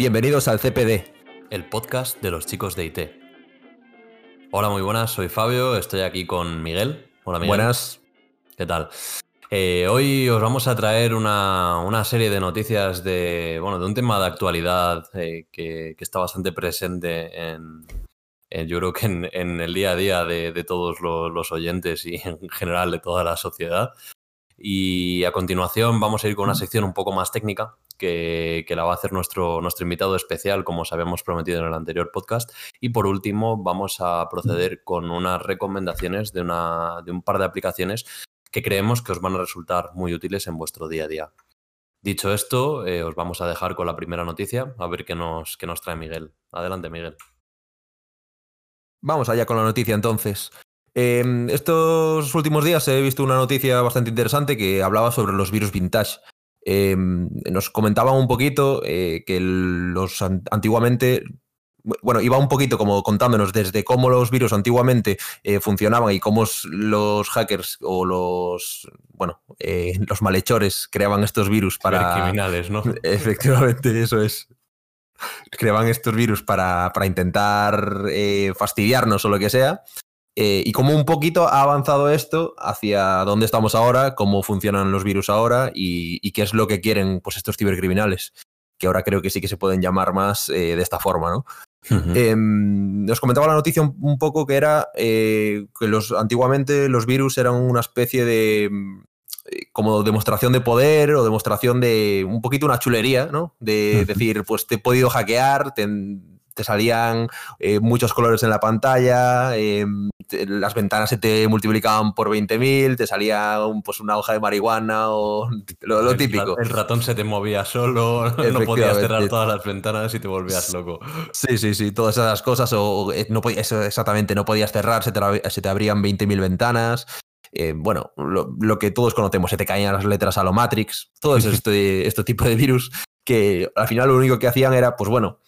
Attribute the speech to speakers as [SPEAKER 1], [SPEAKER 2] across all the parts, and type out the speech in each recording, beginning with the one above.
[SPEAKER 1] Bienvenidos al CPD.
[SPEAKER 2] el podcast de los chicos de IT. Hola, muy buenas, soy Fabio, estoy aquí con Miguel. Hola, Miguel.
[SPEAKER 1] Buenas.
[SPEAKER 2] ¿Qué tal? Eh, hoy os vamos a traer una, una serie de noticias de, bueno, de un tema de actualidad eh, que, está bastante presente en, en- yo creo que en, el día a día de, todos los, oyentes y en general de toda la sociedad. Y a continuación vamos a ir con una sección un poco más técnica que, que la va a hacer nuestro, nuestro invitado especial, como os habíamos prometido en el anterior podcast. Y por último, vamos a proceder con unas recomendaciones de, una, de un par de aplicaciones que creemos que os van a resultar muy útiles en vuestro día a día. Dicho esto, eh, os vamos a dejar con la primera noticia, a ver qué nos, qué nos trae Miguel. Adelante, Miguel.
[SPEAKER 1] Vamos allá con la noticia entonces. Eh, estos últimos días he visto una noticia bastante interesante que hablaba sobre los virus vintage. Eh, nos comentaban un poquito eh, que los an- antiguamente, bueno, iba un poquito como contándonos desde cómo los virus antiguamente eh, funcionaban y cómo los hackers o los, bueno, eh, los malhechores creaban estos virus para...
[SPEAKER 2] criminales, ¿no?
[SPEAKER 1] Efectivamente, eso es. Creaban estos virus para, para intentar eh, fastidiarnos o lo que sea. Y como un poquito ha avanzado esto hacia dónde estamos ahora, cómo funcionan los virus ahora y, y qué es lo que quieren pues, estos cibercriminales, que ahora creo que sí que se pueden llamar más eh, de esta forma, ¿no? Eh, nos comentaba la noticia un, un poco que era eh, que los antiguamente los virus eran una especie de mm, eh, como demostración de poder o demostración de un poquito una chulería, ¿no? De decir, pues te he podido hackear, te, te salían eh, muchos colores en la pantalla, eh, te- las ventanas se te multiplicaban por 20.000, te salía un- pues una hoja de marihuana o lo, lo
[SPEAKER 2] El ra-
[SPEAKER 1] típico.
[SPEAKER 2] El, ratón se te movía solo, no podías cerrar todas las ventanas y te volvías loco.
[SPEAKER 1] Sí, sí, sí, todas esas cosas, o eh, no eso exactamente, no podías cerrar, se te, se te abrían 20.000 ventanas. eh, bueno, lo, lo que todos conocemos, se te caían las letras a lo Matrix, todo este, este tipo de virus que al final lo único que hacían era, pues bueno,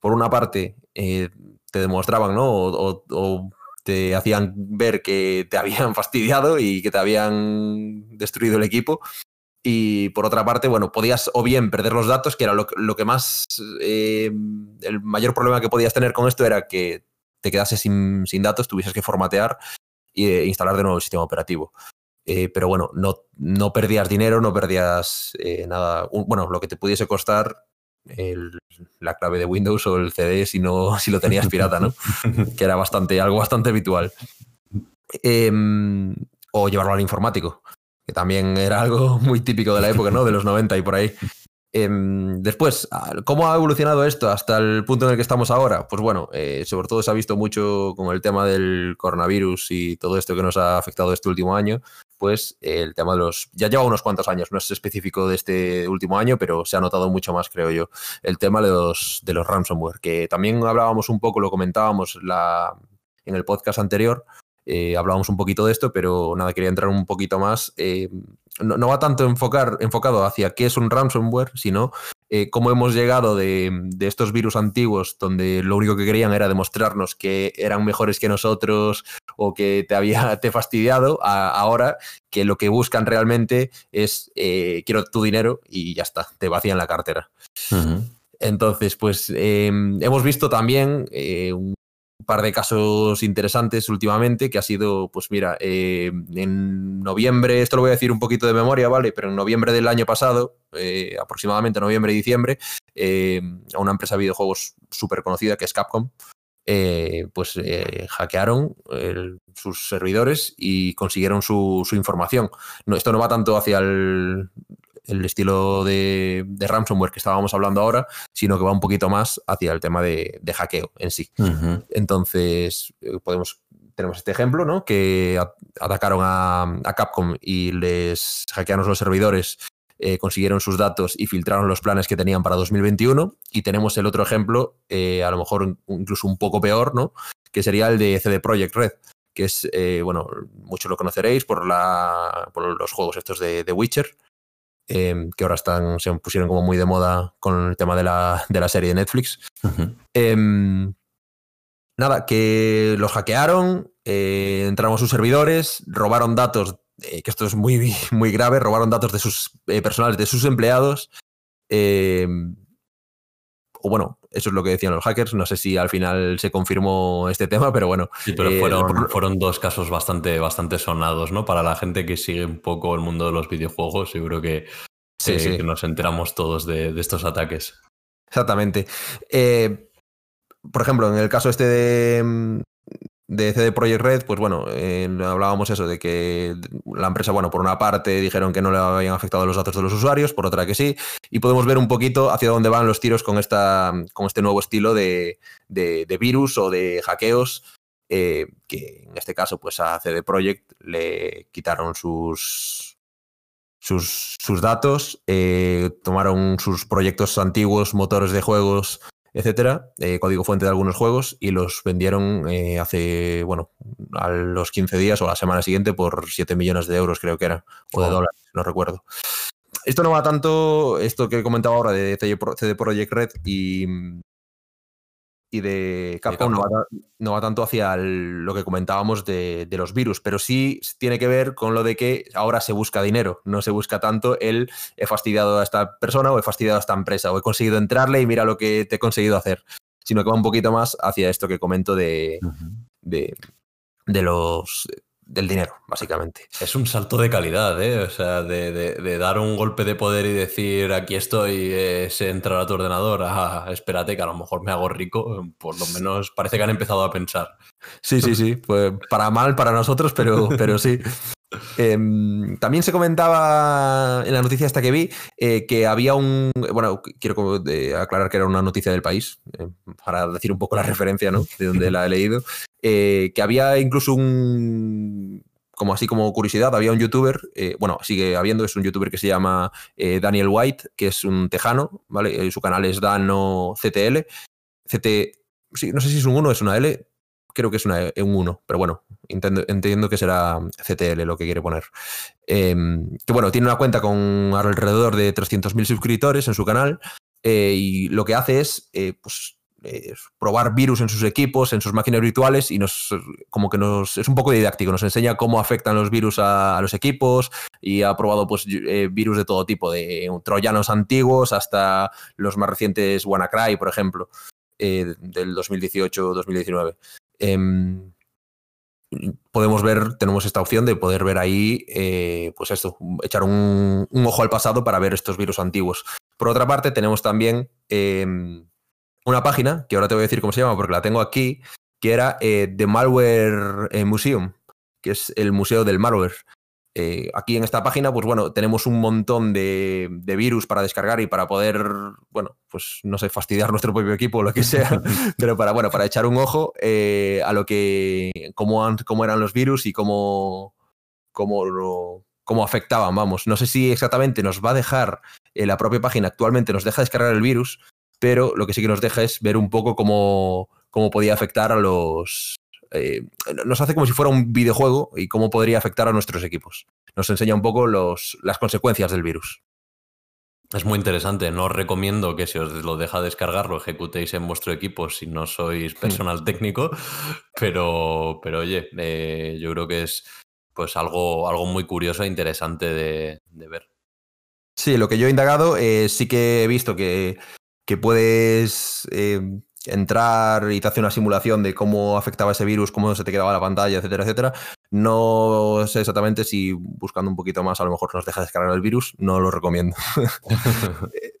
[SPEAKER 1] por una parte eh, te demostraban, ¿no? O, o- o te hacían ver que te habían fastidiado y que te habían destruido el equipo. Y por otra parte, bueno, podías o bien perder los datos, que era lo, que- más. eh, el mayor problema que podías tener con esto era que te quedases sin, sin datos, tuvieses que formatear e instalar de nuevo el sistema operativo. Eh, pero bueno, no, no perdías dinero, no perdías nada. Un- bueno, lo que te pudiese costar la clave de Windows o el CD si, no, si lo tenías pirata, ¿no? que era bastante, algo bastante habitual. Em, o llevarlo al informático, que también era algo muy típico de la época, ¿no? De los 90 y por ahí. Em, después, ah, ¿cómo ha evolucionado esto hasta el punto en el que estamos ahora? Pues bueno, eh, sobre todo se ha visto mucho con el tema del coronavirus y todo esto que nos ha afectado este último año, pues eh, el tema de los... Ya lleva unos cuantos años, no es específico de este último año, pero se ha notado mucho más, creo yo, el tema de los, de los ransomware, que también hablábamos un poco, lo comentábamos la, en el podcast anterior, eh, hablábamos un poquito de esto, pero nada, quería entrar un poquito más. eh, no, no va tanto enfocar, enfocado hacia qué es un ransomware, sino eh, cómo hemos llegado de, de estos virus antiguos donde lo único que querían era demostrarnos que eran mejores que nosotros o que te había te fastidiado, a ahora que lo que buscan realmente es eh, quiero tu dinero y ya está, te vacían la cartera. Entonces, pues eh, hemos visto también eh, un par de casos interesantes últimamente, que ha sido, pues mira, eh, en noviembre, esto lo voy a decir un poquito de memoria, ¿vale? Pero en noviembre del año pasado, eh, aproximadamente noviembre y diciembre, eh, a una empresa de videojuegos súper conocida que es Capcom, pues hackearon sus servidores y consiguieron su, su información. No, esto no va tanto hacia el, el estilo de, de ransomware que estábamos hablando ahora, sino que va un poquito más hacia el tema de, de hackeo en sí. Entonces, eh, podemos, tenemos este ejemplo, ¿no? Que atacaron a, a Capcom y les hackearon los servidores, eh, consiguieron sus datos y filtraron los planes que tenían para 2021. Y tenemos el otro ejemplo, eh, a lo mejor incluso un poco peor, ¿no? Que sería el de CD Projekt Red, que es, eh, bueno, muchos lo conoceréis por, la, por los juegos estos de, de Witcher, em, que ahora están, se pusieron como muy de moda con el tema de la, de la serie de Netflix. Em, nada, que los hackearon, eh, entraron a sus servidores, robaron datos, eh, que esto es muy, muy grave, robaron datos de sus eh, personales, de sus empleados. em, o bueno, eso es lo que decían los hackers. No sé si al final se confirmó este tema, pero bueno.
[SPEAKER 2] Sí, pero
[SPEAKER 1] eh,
[SPEAKER 2] fueron,
[SPEAKER 1] por-
[SPEAKER 2] fueron dos casos bastante, bastante sonados, ¿no? Para la gente que sigue un poco el mundo de los videojuegos, seguro que,
[SPEAKER 1] Sí, sí.
[SPEAKER 2] que nos enteramos todos de, de estos ataques.
[SPEAKER 1] Exactamente. Eh, por ejemplo, en el caso este de, mm, de CD Projekt Red, pues bueno, eh, hablábamos eso de que la empresa, bueno, por una parte dijeron que no le habían afectado los datos de los usuarios, por otra que sí, y podemos ver un poquito hacia dónde van los tiros con, esta, con este nuevo estilo de, de- virus o de hackeos, eh, que en este caso, pues a CD Projekt le quitaron sus, sus, sus datos, eh, tomaron sus proyectos antiguos, motores de juegos, etcétera, eh, código fuente de algunos juegos y los vendieron eh, hace, bueno, a los 15 días o la semana siguiente por 7 millones de euros, creo que era, o de
[SPEAKER 2] Wow.
[SPEAKER 1] dólares, no recuerdo. Esto no va tanto, esto que he comentado ahora de CD Projekt Red y, y de Capcom, no, va, ta- no va tanto hacia el- lo que comentábamos de, de los virus, pero sí tiene que ver con lo de que ahora se busca dinero, no se busca tanto el he fastidiado a esta persona o he fastidiado a esta empresa o he conseguido entrarle y mira lo que te he conseguido hacer, sino que va un poquito más hacia esto que comento de, de, de los del dinero, básicamente.
[SPEAKER 2] Es un salto de calidad, ¿eh? O sea, de, de- de dar un golpe de poder y decir aquí estoy, eh, sé entrar a tu ordenador, ah, espérate que a lo mejor me hago rico, por lo menos parece que han empezado a pensar.
[SPEAKER 1] Sí, sí, sí. Pues para mal para nosotros, pero, pero sí. Em, también se comentaba en la noticia esta que vi eh, que había un. Bueno, quiero de- aclarar que era una noticia del país, eh, para decir un poco la referencia, ¿no? De donde la he leído. eh, que había incluso un. Como así como curiosidad, había un youtuber, eh, bueno, sigue habiendo, es un youtuber que se llama eh, Daniel White, que es un tejano, ¿vale? Eh, su canal es Dano CTL. CT, sí, no sé si es un 1 o es una L, creo que es una, E- un 1, pero bueno, entiendo, entiendo que será CTL lo que quiere poner. Eh, que bueno, tiene una cuenta con alrededor de 300.000 suscriptores en su canal eh, y lo que hace es eh, pues, eh, probar virus en sus equipos, en sus máquinas virtuales y nos como que nos es un poco didáctico, nos enseña cómo afectan los virus a, los equipos y ha probado pues eh, virus de todo tipo, de troyanos antiguos hasta los más recientes WannaCry, por ejemplo, eh, del 2018-2019 em, podemos ver, tenemos esta opción de poder ver ahí, eh, pues esto, echar un, ojo al pasado para ver estos virus antiguos. Por otra parte, tenemos también em, una página, que ahora te voy a decir cómo se llama porque la tengo aquí, que era eh, The Malware eh, Museum, que es el museo del malware. Eh, aquí en esta página, pues bueno, tenemos un montón de, de virus para descargar y para poder, bueno, pues no sé, fastidiar nuestro propio equipo o lo que sea, pero para, bueno, para echar un ojo eh, a lo que, cómo, han- cómo eran los virus y cómo, cómo, lo- cómo afectaban, vamos. No sé si exactamente nos va a dejar, eh, la propia página actualmente nos deja descargar el virus, pero lo que sí que nos deja es ver un poco cómo, cómo podía afectar a los... eh, nos hace como si fuera un videojuego y cómo podría afectar a nuestros equipos. Nos enseña un poco los, las consecuencias del virus.
[SPEAKER 2] Es muy interesante, no os recomiendo que si os lo deja descargar lo ejecutéis en vuestro equipo si no sois personal técnico, pero, pero oye, eh, yo creo que es pues algo, algo muy curioso e interesante de, de ver.
[SPEAKER 1] Sí, lo que yo he indagado, eh, sí que he visto que, que puedes eh, entrar y te hace una simulación de cómo afectaba ese virus, cómo se te quedaba la pantalla, etcétera, etcétera. No sé exactamente si buscando un poquito más a lo mejor nos deja descargar el virus, no lo recomiendo.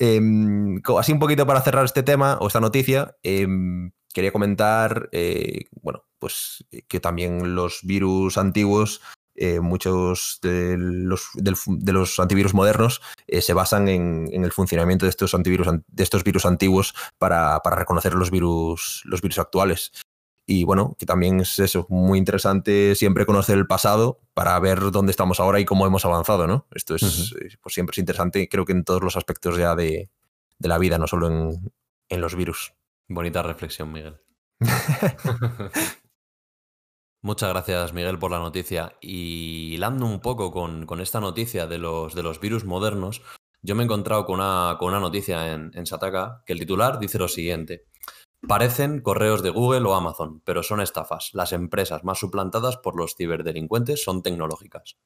[SPEAKER 1] Em, así un poquito para cerrar este tema o esta noticia, em, quería comentar, eh, bueno, pues eh, que también los virus antiguos, eh, muchos de los, de los antivirus modernos eh, se basan en, en el funcionamiento de estos antivirus, an- de estos virus antiguos para, para reconocer los virus, los virus actuales. Y bueno, que también es eso, muy interesante siempre conocer el pasado para ver dónde estamos ahora y cómo hemos avanzado, ¿no? Esto es, pues siempre es interesante, creo que en todos los aspectos ya de, de la vida, no solo en, en los virus.
[SPEAKER 2] Bonita reflexión, Miguel. Muchas gracias, Miguel, por la noticia. Y hilando un poco con, esta noticia de los, de los virus modernos, yo me he encontrado con una, con una noticia en, en Sataka que el titular dice lo siguiente. Parecen correos de Google o Amazon, pero son estafas. Las empresas más suplantadas por los ciberdelincuentes son tecnológicas.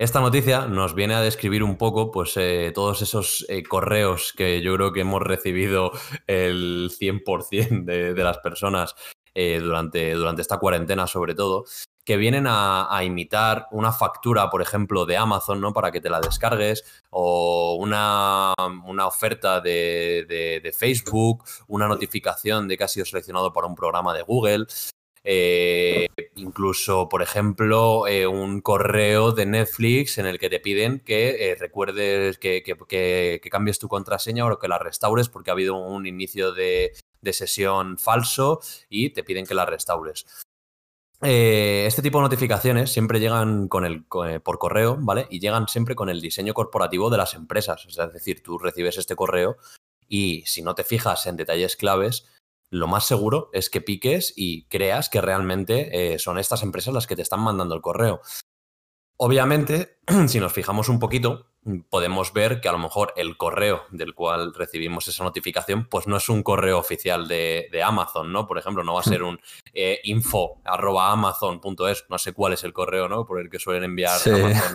[SPEAKER 2] Esta noticia nos viene a describir un poco pues, eh, todos esos eh, correos que yo creo que hemos recibido el 100% de, de, las personas eh, durante, durante esta cuarentena sobre todo, que vienen a, imitar una factura, por ejemplo, de Amazon, ¿no? Para que te la descargues, o una, oferta de, Facebook, una notificación de que has sido seleccionado para un programa de Google. Eh, incluso, por ejemplo, eh, un correo de Netflix en el que te piden que recuerdes que, que, cambies tu contraseña o que la restaures porque ha habido un inicio de, de sesión falso y te piden que la restaures. Eh, este tipo de notificaciones siempre llegan con el, eh, por correo, ¿vale? Y llegan siempre con el diseño corporativo de las empresas. Es decir, tú recibes este correo y si no te fijas en detalles claves, lo más seguro es que piques y creas que realmente eh, son estas empresas las que te están mandando el correo. Obviamente, si nos fijamos un poquito, podemos ver que a lo mejor el correo del cual recibimos esa notificación, pues no es un correo oficial de, Amazon, ¿no? Por ejemplo, no va a ser un eh, info arroba amazon.es, no sé cuál es el correo, ¿no? Por el que suelen enviar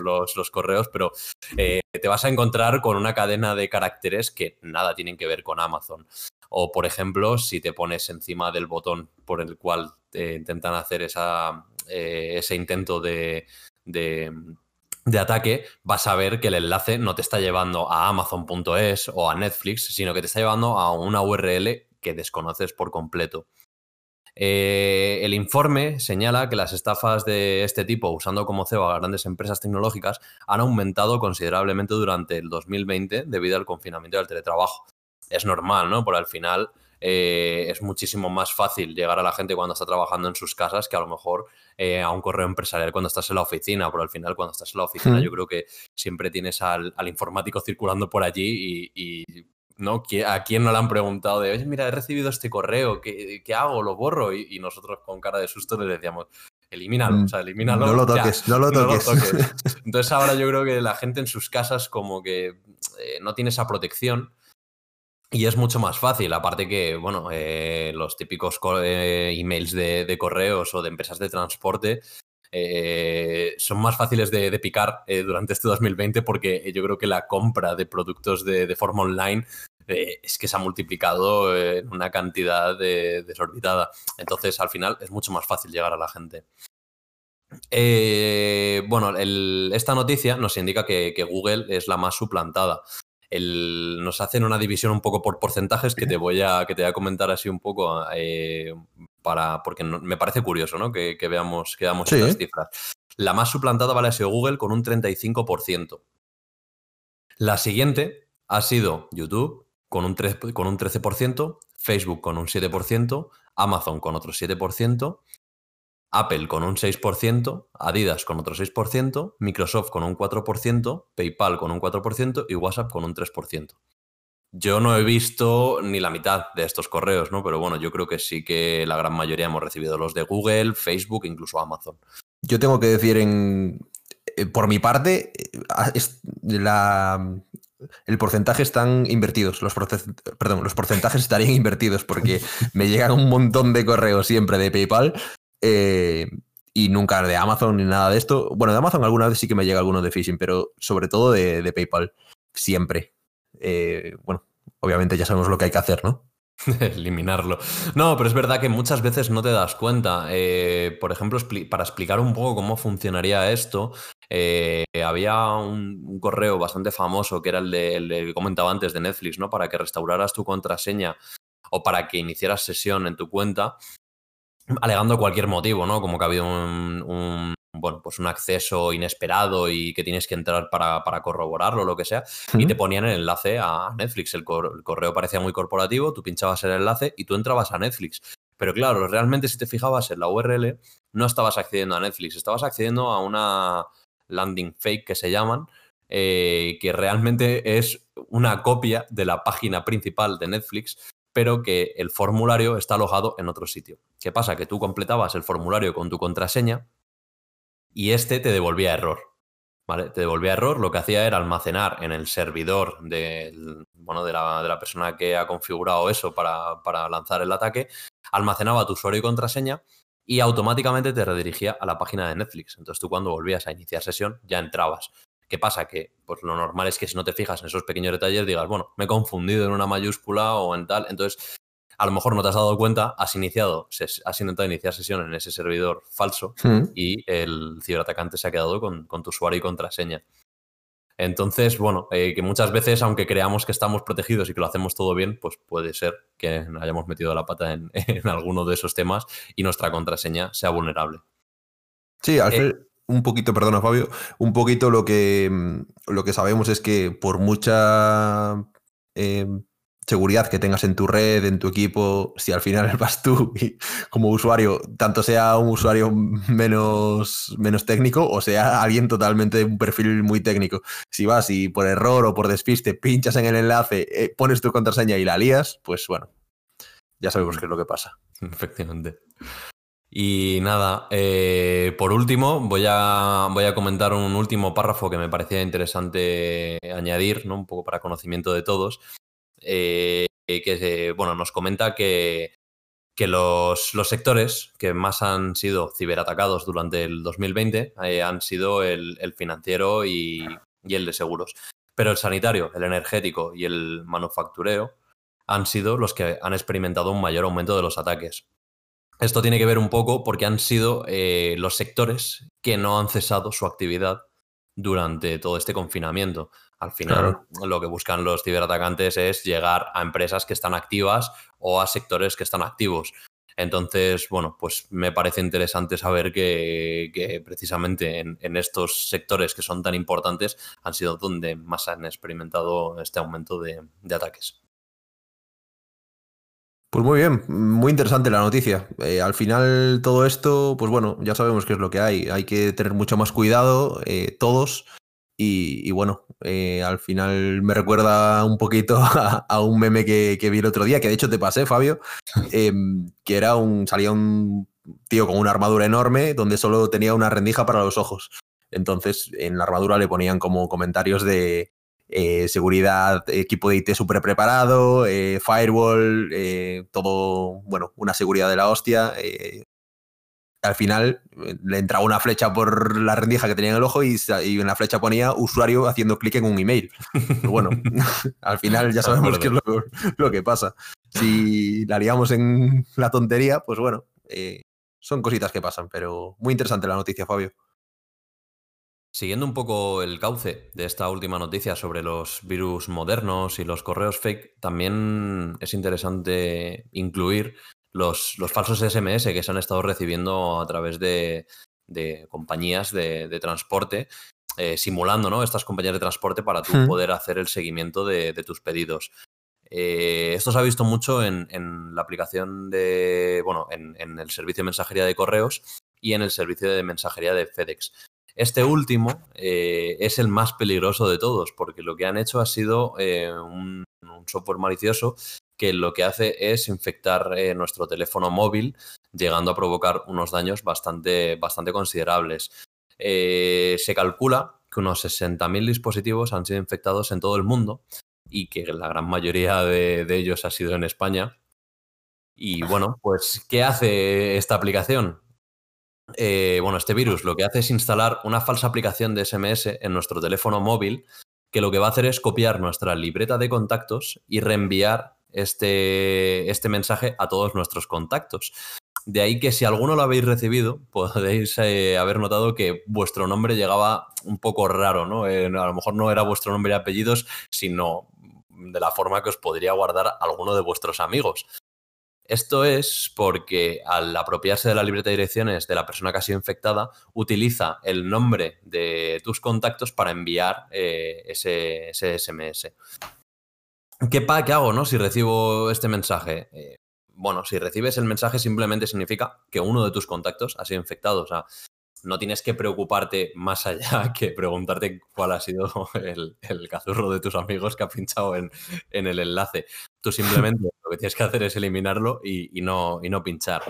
[SPEAKER 2] los, los, correos, pero eh, te vas a encontrar con una cadena de caracteres que nada tienen que ver con Amazon. O, por ejemplo, si te pones encima del botón por el cual te intentan hacer esa, eh, ese intento de de ataque, vas a ver que el enlace no te está llevando a amazon.es o a Netflix, sino que te está llevando a una URL que desconoces por completo. Eh, el informe señala que las estafas de este tipo, usando como cebo a grandes empresas tecnológicas, han aumentado considerablemente durante el 2020 debido al confinamiento del teletrabajo. Es normal, ¿no? Por al final eh, es muchísimo más fácil llegar a la gente cuando está trabajando en sus casas que a lo mejor eh, a un correo empresarial cuando estás en la oficina, pero al final cuando estás en la oficina yo creo que siempre tienes al, informático circulando por allí y, ¿no? ¿A quién no le han preguntado de, oye, mira, he recibido este correo, ¿qué, hago? ¿Lo borro? Y, nosotros con cara de susto le decíamos, elimínalo, o sea, elimínalo.
[SPEAKER 1] No lo toques, no, lo toques.
[SPEAKER 2] Entonces ahora yo creo que la gente en sus casas como que eh, no tiene esa protección y es mucho más fácil, aparte que, bueno, eh, los típicos eh, emails de, correos o de empresas de transporte eh, son más fáciles de, picar durante este 2020 porque yo creo que la compra de productos de, forma online es que se ha multiplicado en una cantidad desorbitada. Entonces, al final, es mucho más fácil llegar a la gente. bueno, esta noticia nos indica que, Google es la más suplantada nos hacen una división un poco por porcentajes que te voy a, que te voy a comentar así un poco eh, para, porque me parece curioso ¿no? que, veamos, que veamos estas cifras. La más suplantada vale, ha sido Google con un 35%. La siguiente ha sido YouTube con un, con un 13%, Facebook con un 7%, Amazon con otro 7%, Apple con un 6%, Adidas con otro 6%, Microsoft con un 4%, PayPal con un 4% y WhatsApp con un 3%. Yo no he visto ni la mitad de estos correos, ¿no? Pero bueno, yo creo que sí que la gran mayoría hemos recibido los de Google, Facebook, incluso Amazon.
[SPEAKER 1] Yo tengo que decir en, eh, por mi parte, eh, el porcentaje están invertidos. Los, perdón, los porcentajes estarían invertidos porque me llegan un montón de correos siempre de PayPal eh, y nunca de Amazon ni nada de esto. Bueno, de Amazon alguna vez sí que me llega alguno de phishing, pero sobre todo de, PayPal. Siempre. Eh, bueno, obviamente ya sabemos lo que hay que hacer, ¿no?
[SPEAKER 2] Eliminarlo. No, pero es verdad que muchas veces no te das cuenta. Eh, por ejemplo, para explicar un poco cómo funcionaría esto, había un, correo bastante famoso que era el, de, el que comentaba antes de Netflix, ¿no? Para que restauraras tu contraseña o para que iniciaras sesión en tu cuenta, alegando cualquier motivo, ¿no? Como que ha habido un, bueno, pues un acceso inesperado y que tienes que entrar para, corroborarlo o lo que sea, y te ponían el enlace a Netflix. El, correo parecía muy corporativo, tú pinchabas el enlace y tú entrabas a Netflix. Pero claro, realmente si te fijabas en la URL, no estabas accediendo a Netflix, estabas accediendo a una landing fake que se llaman, eh, que realmente es una copia de la página principal de Netflix pero que el formulario está alojado en otro sitio. ¿Qué pasa? Que tú completabas el formulario con tu contraseña y este te devolvía error. ¿Vale? Te devolvía error, lo que hacía era almacenar en el servidor bueno, de, la, persona que ha configurado eso para, para lanzar el ataque, almacenaba tu usuario y contraseña y automáticamente te redirigía a la página de Netflix. Entonces tú cuando volvías a iniciar sesión ya entrabas. ¿Qué pasa? Que pues lo normal es que si no te fijas en esos pequeños detalles digas, bueno, me he confundido en una mayúscula o en tal. Entonces, a lo mejor no te has dado cuenta, has iniciado, has intentado iniciar sesión en ese servidor falso hmm. y el ciberatacante se ha quedado con, tu usuario y contraseña. Entonces, bueno, eh, que muchas veces, aunque creamos que estamos protegidos y que lo hacemos todo bien, pues puede ser que hayamos metido la pata en, alguno de esos temas y nuestra contraseña sea vulnerable.
[SPEAKER 1] Sí, al eh, un poquito, perdona Fabio, un poquito lo que, mm, lo que sabemos es que por mucha em, seguridad que tengas en tu red, en tu equipo, si al final vas tú como usuario, tanto sea un usuario menos, menos técnico o sea alguien totalmente de un perfil muy técnico, si vas y por error o por despiste pinchas en el enlace, eh, pones tu contraseña y la lías, pues bueno, ya sabemos qué es lo que pasa.
[SPEAKER 2] Efectivamente. Y nada, eh, por último, voy a, voy a comentar un último párrafo que me parecía interesante añadir, ¿no? un poco para conocimiento de todos, eh, que bueno, nos comenta que, que los, los, sectores que más han sido ciberatacados durante el 2020 eh, han sido el, el financiero y, y el de seguros. Pero el sanitario, el energético y el manufactureo han sido los que han experimentado un mayor aumento de los ataques. Esto tiene que ver un poco porque han sido eh, los sectores que no han cesado su actividad durante todo este confinamiento. Al final, lo que buscan los ciberatacantes es llegar a empresas que están activas o a sectores que están activos. Entonces, bueno, pues me parece interesante saber que, precisamente en, estos sectores que son tan importantes han sido donde más han experimentado este aumento de ataques.
[SPEAKER 1] Pues muy bien, muy interesante la noticia. Eh, al final todo esto, pues bueno, ya sabemos qué es lo que hay. Hay que tener mucho más cuidado, eh, todos. Y, bueno, eh, al final me recuerda un poquito a, un meme que, vi el otro día, que de hecho te pasé, Fabio, em, que era un, salía un tío con una armadura enorme donde solo tenía una rendija para los ojos. Entonces en la armadura le ponían como comentarios de eh, seguridad, equipo de IT súper preparado, eh, firewall, eh, todo, bueno, una seguridad de la hostia. al final le entraba una flecha por la rendija que tenía en el ojo y, en la flecha ponía usuario haciendo clic en un email. Pero bueno, al final ya sabemos qué es lo, que pasa. Si la liamos en la tontería, pues bueno, son cositas que pasan, pero muy interesante la noticia, Fabio.
[SPEAKER 2] Siguiendo un poco el cauce de esta última noticia sobre los virus modernos y los correos fake, también es interesante incluir los, falsos SMS que se han estado recibiendo a través de, compañías de, transporte, eh, simulando ¿no? estas compañías de transporte para tú poder hacer el seguimiento de, tus pedidos. Eh, esto se ha visto mucho en, la aplicación de, bueno, en, en el servicio de mensajería de correos y en el servicio de mensajería de FedEx. Este último eh, es el más peligroso de todos, porque lo que han hecho ha sido eh, un, software malicioso que lo que hace es infectar eh, nuestro teléfono móvil, llegando a provocar unos daños bastante, bastante considerables. se calcula que unos 60.000 dispositivos han sido infectados en todo el mundo y que la gran mayoría de ellos ha sido en España. Y bueno, pues, ¿qué hace esta aplicación? Eh, bueno, este virus lo que hace es instalar una falsa aplicación de SMS en nuestro teléfono móvil que lo que va a hacer es copiar nuestra libreta de contactos y reenviar este, este mensaje a todos nuestros contactos. De ahí que si alguno lo habéis recibido, podéis eh, haber notado que vuestro nombre llegaba un poco raro, ¿no? Eh, a lo mejor no era vuestro nombre y apellidos, sino de la forma que os podría guardar alguno de vuestros amigos. Esto es porque al apropiarse de la libreta de direcciones de la persona que ha sido infectada, utiliza el nombre de tus contactos para enviar eh, ese, SMS. ¿Qué, ¿Qué hago no? si recibo este mensaje? Eh, bueno, si recibes el mensaje simplemente significa que uno de tus contactos ha sido infectado. No tienes que preocuparte más allá que preguntarte cuál ha sido el, cazurro de tus amigos que ha pinchado en, el enlace. Tú simplemente lo que tienes que hacer es eliminarlo y, no, y no pinchar.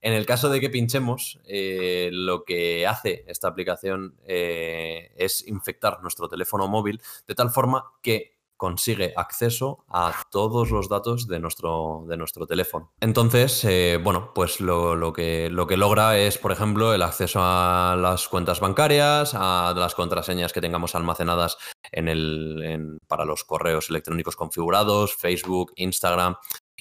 [SPEAKER 2] En el caso de que pinchemos, eh, lo que hace esta aplicación eh, es infectar nuestro teléfono móvil de tal forma que consigue acceso a todos los datos de nuestro, de nuestro teléfono. Entonces, eh, bueno, pues lo, que, lo que logra es, por ejemplo, el acceso a las cuentas bancarias, a las contraseñas que tengamos almacenadas en el, para los correos electrónicos configurados, Facebook, Instagram,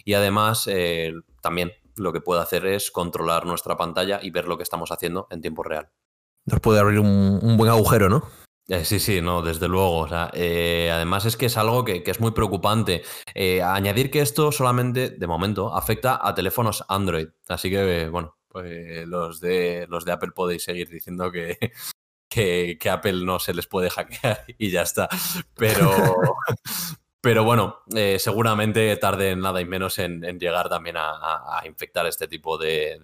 [SPEAKER 2] y además eh, también lo que puede hacer es controlar nuestra pantalla y ver lo que estamos haciendo en tiempo real.
[SPEAKER 1] Nos puede abrir un buen agujero, ¿no?
[SPEAKER 2] Eh, sí, sí, no, desde luego. Eh, además es que es algo que, es muy preocupante. Eh, añadir que esto solamente, de momento, afecta a teléfonos Android. Así que, bueno, pues los de, los de Apple podéis seguir diciendo que, que, Apple no se les puede hackear y ya está. Pero, pero bueno, seguramente tarde nada y menos en, llegar también a, infectar este tipo de,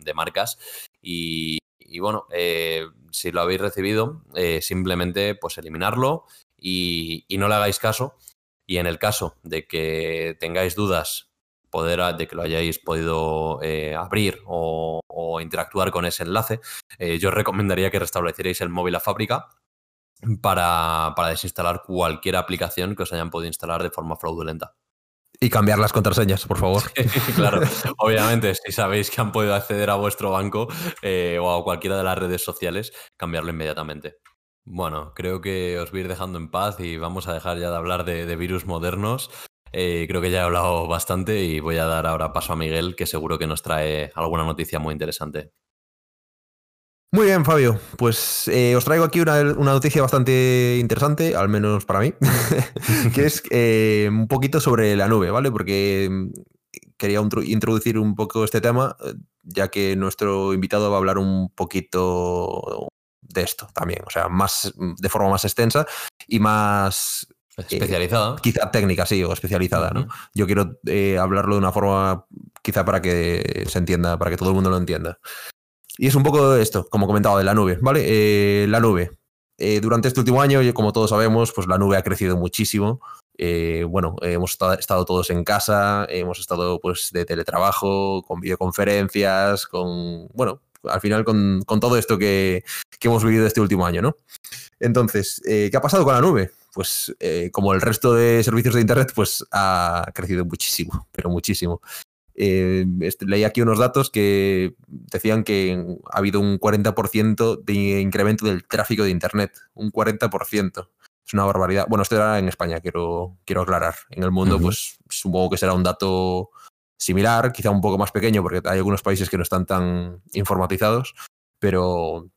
[SPEAKER 2] de marcas. Y, y bueno, eh, si lo habéis recibido, eh, simplemente pues eliminarlo y, no le hagáis caso. Y en el caso de que tengáis dudas de que lo hayáis podido eh, abrir o, interactuar con ese enlace, yo os recomendaría que restablecierais el móvil a fábrica para, para desinstalar cualquier aplicación que os hayan podido instalar de forma fraudulenta.
[SPEAKER 1] Y cambiar las contraseñas, por favor.
[SPEAKER 2] claro, obviamente, si sabéis que han podido acceder a vuestro banco eh, o a cualquiera de las redes sociales, cambiarlo inmediatamente. Bueno, creo que os voy a ir dejando en paz y vamos a dejar ya de hablar de, virus modernos. Eh, creo que ya he hablado bastante y voy a dar ahora paso a Miguel, que seguro que nos trae alguna noticia muy interesante.
[SPEAKER 1] Muy bien, Fabio. Pues eh, os traigo aquí una, noticia bastante interesante, al menos para mí, que es eh, un poquito sobre la nube, ¿vale? Porque mm, quería introducir un poco este tema, eh, ya que nuestro invitado va a hablar un poquito de esto también, o sea, más de forma más extensa y más
[SPEAKER 2] especializada.
[SPEAKER 1] quizá técnica, sí, o especializada, ¿no? Yo quiero hablarlo de una forma quizá para que se entienda, para que todo el mundo lo entienda. Y es un poco esto, como comentaba, de la nube, ¿vale? Eh, la nube. Eh, durante este último año, como todos sabemos, pues la nube ha crecido muchísimo. Eh, bueno, hemos estado todos en casa, hemos estado pues de teletrabajo, con videoconferencias, con, bueno, al final con, todo esto que, que, hemos vivido este último año, ¿no? Entonces, ¿qué ha pasado con la nube? Pues como el resto de servicios de Internet, pues ha crecido muchísimo, pero muchísimo. Eh, leí aquí unos datos que decían que ha habido un 40% de incremento del tráfico de Internet. Un 40%. Es una barbaridad. Bueno, esto era en España, quiero, quiero aclarar. En el mundo, pues supongo que será un dato similar, quizá un poco más pequeño, porque hay algunos países que no están tan informatizados, pero,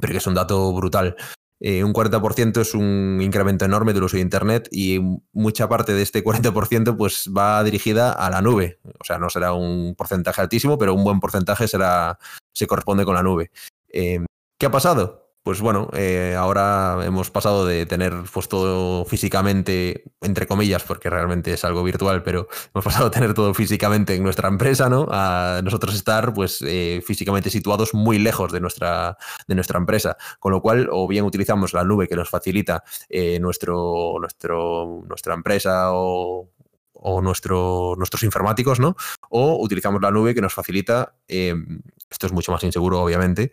[SPEAKER 1] pero que es un dato brutal. Eh, un 40% es un incremento enorme del uso de Internet y mucha parte de este 40% pues va dirigida a la nube. O sea, no será un porcentaje altísimo, pero un buen porcentaje será, se corresponde con la nube. Eh, ¿Qué ha pasado? Pues bueno, eh, ahora hemos pasado de tener pues todo físicamente, entre comillas, porque realmente es algo virtual, pero hemos pasado a tener todo físicamente en nuestra empresa, ¿no? A nosotros estar pues eh, físicamente situados muy lejos de nuestra, de nuestra empresa, con lo cual o bien utilizamos la nube que nos facilita eh, nuestro, nuestro, nuestra empresa o, o nuestro, nuestros informáticos, ¿no? O utilizamos la nube que nos facilita, esto es mucho más inseguro, obviamente,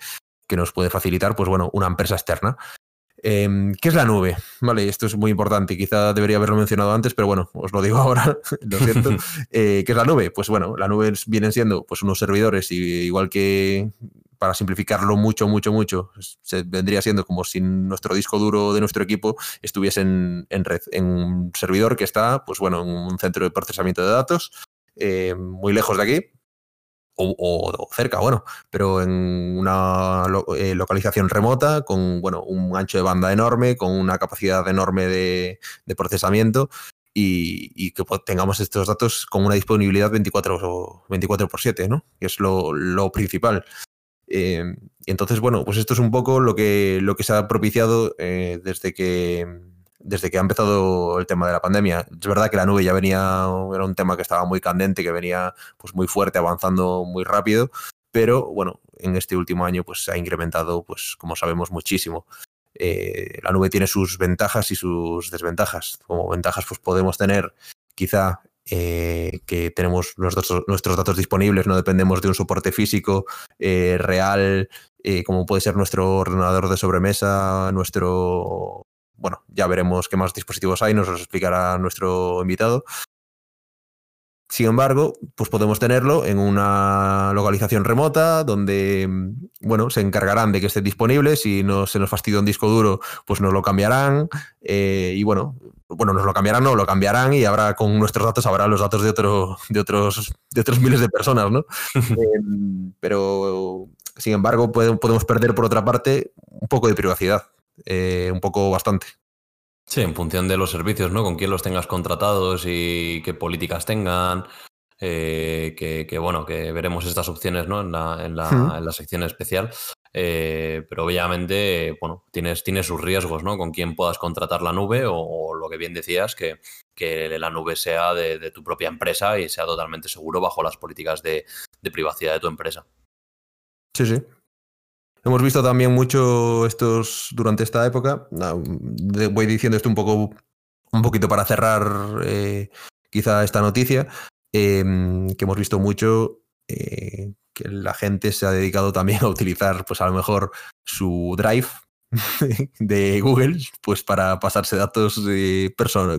[SPEAKER 1] que nos puede facilitar, pues bueno, una empresa externa. Em, ¿Qué es la nube? Vale, esto es muy importante. Quizá debería haberlo mencionado antes, pero bueno, os lo digo ahora, lo siento. Eh, ¿Qué es la nube? Pues bueno, la nube vienen siendo pues, unos servidores, y, igual que para simplificarlo mucho, mucho, mucho, se vendría siendo como si nuestro disco duro de nuestro equipo estuviese en, red, en un servidor que está, pues bueno, en un centro de procesamiento de datos, eh, muy lejos de aquí, o, cerca, bueno, pero en una eh, localización remota, con bueno, un ancho de banda enorme, con una capacidad enorme de, procesamiento y, que tengamos estos datos con una disponibilidad 24, 24 por 7, ¿no? Que es lo, principal. Eh, entonces, bueno, pues esto es un poco lo que, lo que se ha propiciado eh, desde que desde que ha empezado el tema de la pandemia. Es verdad que la nube ya venía, era un tema que estaba muy candente, que venía pues muy fuerte, avanzando muy rápido, pero bueno, en este último año pues se ha incrementado, pues como sabemos, muchísimo. Eh, la nube tiene sus ventajas y sus desventajas. Como ventajas, pues podemos tener quizá eh, que tenemos nuestros, nuestros, datos disponibles, no dependemos de un soporte físico eh, real, como puede ser nuestro ordenador de sobremesa, nuestro... Bueno, ya veremos qué más dispositivos hay, nos los explicará nuestro invitado. Sin embargo, pues podemos tenerlo en una localización remota donde, bueno, se encargarán de que esté disponible. Si no se nos fastidia un disco duro, pues nos lo cambiarán. Eh, y bueno, bueno, nos lo cambiarán, no, lo cambiarán y habrá con nuestros datos, habrá los datos de, otro, de, otros, de otros miles de personas, ¿no? Em, pero, sin embargo, podemos perder, por otra parte, un poco de privacidad, eh, un poco bastante.
[SPEAKER 2] Sí, en función de los servicios, ¿no? Con quién los tengas contratados y qué políticas tengan. Eh, que, bueno, que veremos estas opciones ¿no? en, la, en, la, sección especial. Eh, pero obviamente, bueno, tienes, tienes sus riesgos, ¿no? Con quién puedas contratar la nube o, lo que bien decías, que, que la nube sea de, tu propia empresa y sea totalmente seguro bajo las políticas de, de privacidad de tu empresa.
[SPEAKER 1] Sí, sí, Hemos visto también mucho estos durante esta época. Voy diciendo esto un poco, un poquito para cerrar eh, quizá esta noticia, em, que hemos visto mucho eh, que la gente se ha dedicado también a utilizar, pues a lo mejor su Drive de Google, pues para pasarse datos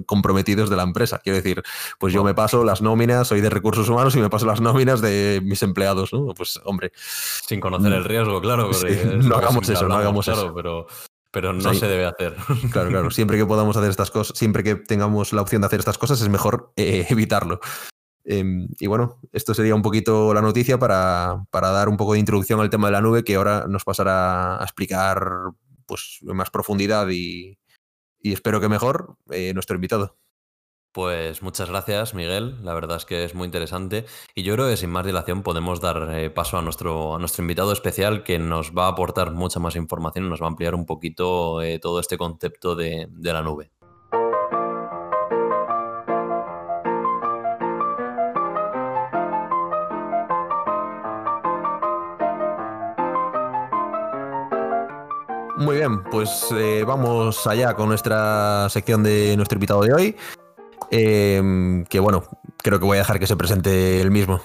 [SPEAKER 1] comprometidos de la empresa. Quiero decir, pues yo me paso las nóminas, soy de recursos humanos y me paso las nóminas de mis empleados, ¿no? Pues hombre.
[SPEAKER 2] Sin conocer el riesgo, claro.
[SPEAKER 1] no hagamos eso, no hagamos eso.
[SPEAKER 2] Pero, pero no se debe hacer.
[SPEAKER 1] Claro, claro. Siempre que podamos hacer estas cosas, siempre que tengamos la opción de hacer estas cosas, es mejor eh, evitarlo. Em, y bueno, esto sería un poquito la noticia para, para, dar un poco de introducción al tema de la nube que ahora nos pasará a explicar pues más profundidad y, espero que mejor eh, nuestro invitado.
[SPEAKER 2] Pues muchas gracias, Miguel. La verdad es que es muy interesante. Y yo creo que sin más dilación podemos dar eh, paso a nuestro, a nuestro invitado especial que nos va a aportar mucha más información, nos va a ampliar un poquito eh, todo este concepto de la nube.
[SPEAKER 1] Muy bien, pues eh, vamos allá con nuestra sección de nuestro invitado de hoy. Em, que bueno, creo que voy a dejar que se presente el mismo.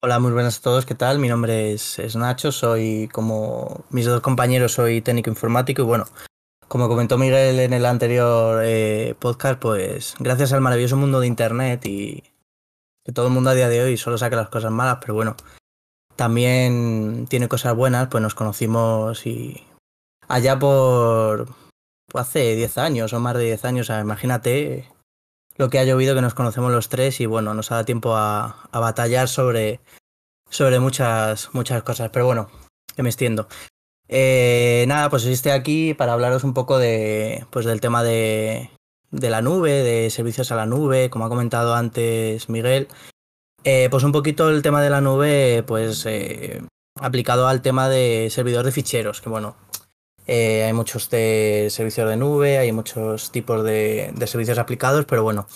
[SPEAKER 3] Hola, muy buenas a todos, ¿qué tal? Mi nombre es, Nacho, soy como mis dos compañeros, soy técnico informático y bueno, como comentó Miguel en el anterior eh, podcast, pues gracias al maravilloso mundo de Internet y que todo el mundo a día de hoy solo saca las cosas malas, pero bueno, también tiene cosas buenas, pues nos conocimos y allá por hace 10 años o más de 10 años. imagínate lo que ha llovido que nos conocemos los tres y bueno, nos ha dado tiempo a, batallar sobre, sobre muchas, muchas cosas. Pero bueno, que me extiendo. Eh, nada, pues estoy aquí para hablaros un poco de, pues del tema de, de la nube, de servicios a la nube, como ha comentado antes Miguel. Eh, pues un poquito el tema de la nube, pues eh, aplicado al tema de servidor de ficheros, que bueno, eh, hay muchos de servicios de nube, hay muchos tipos de, servicios aplicados, pero bueno,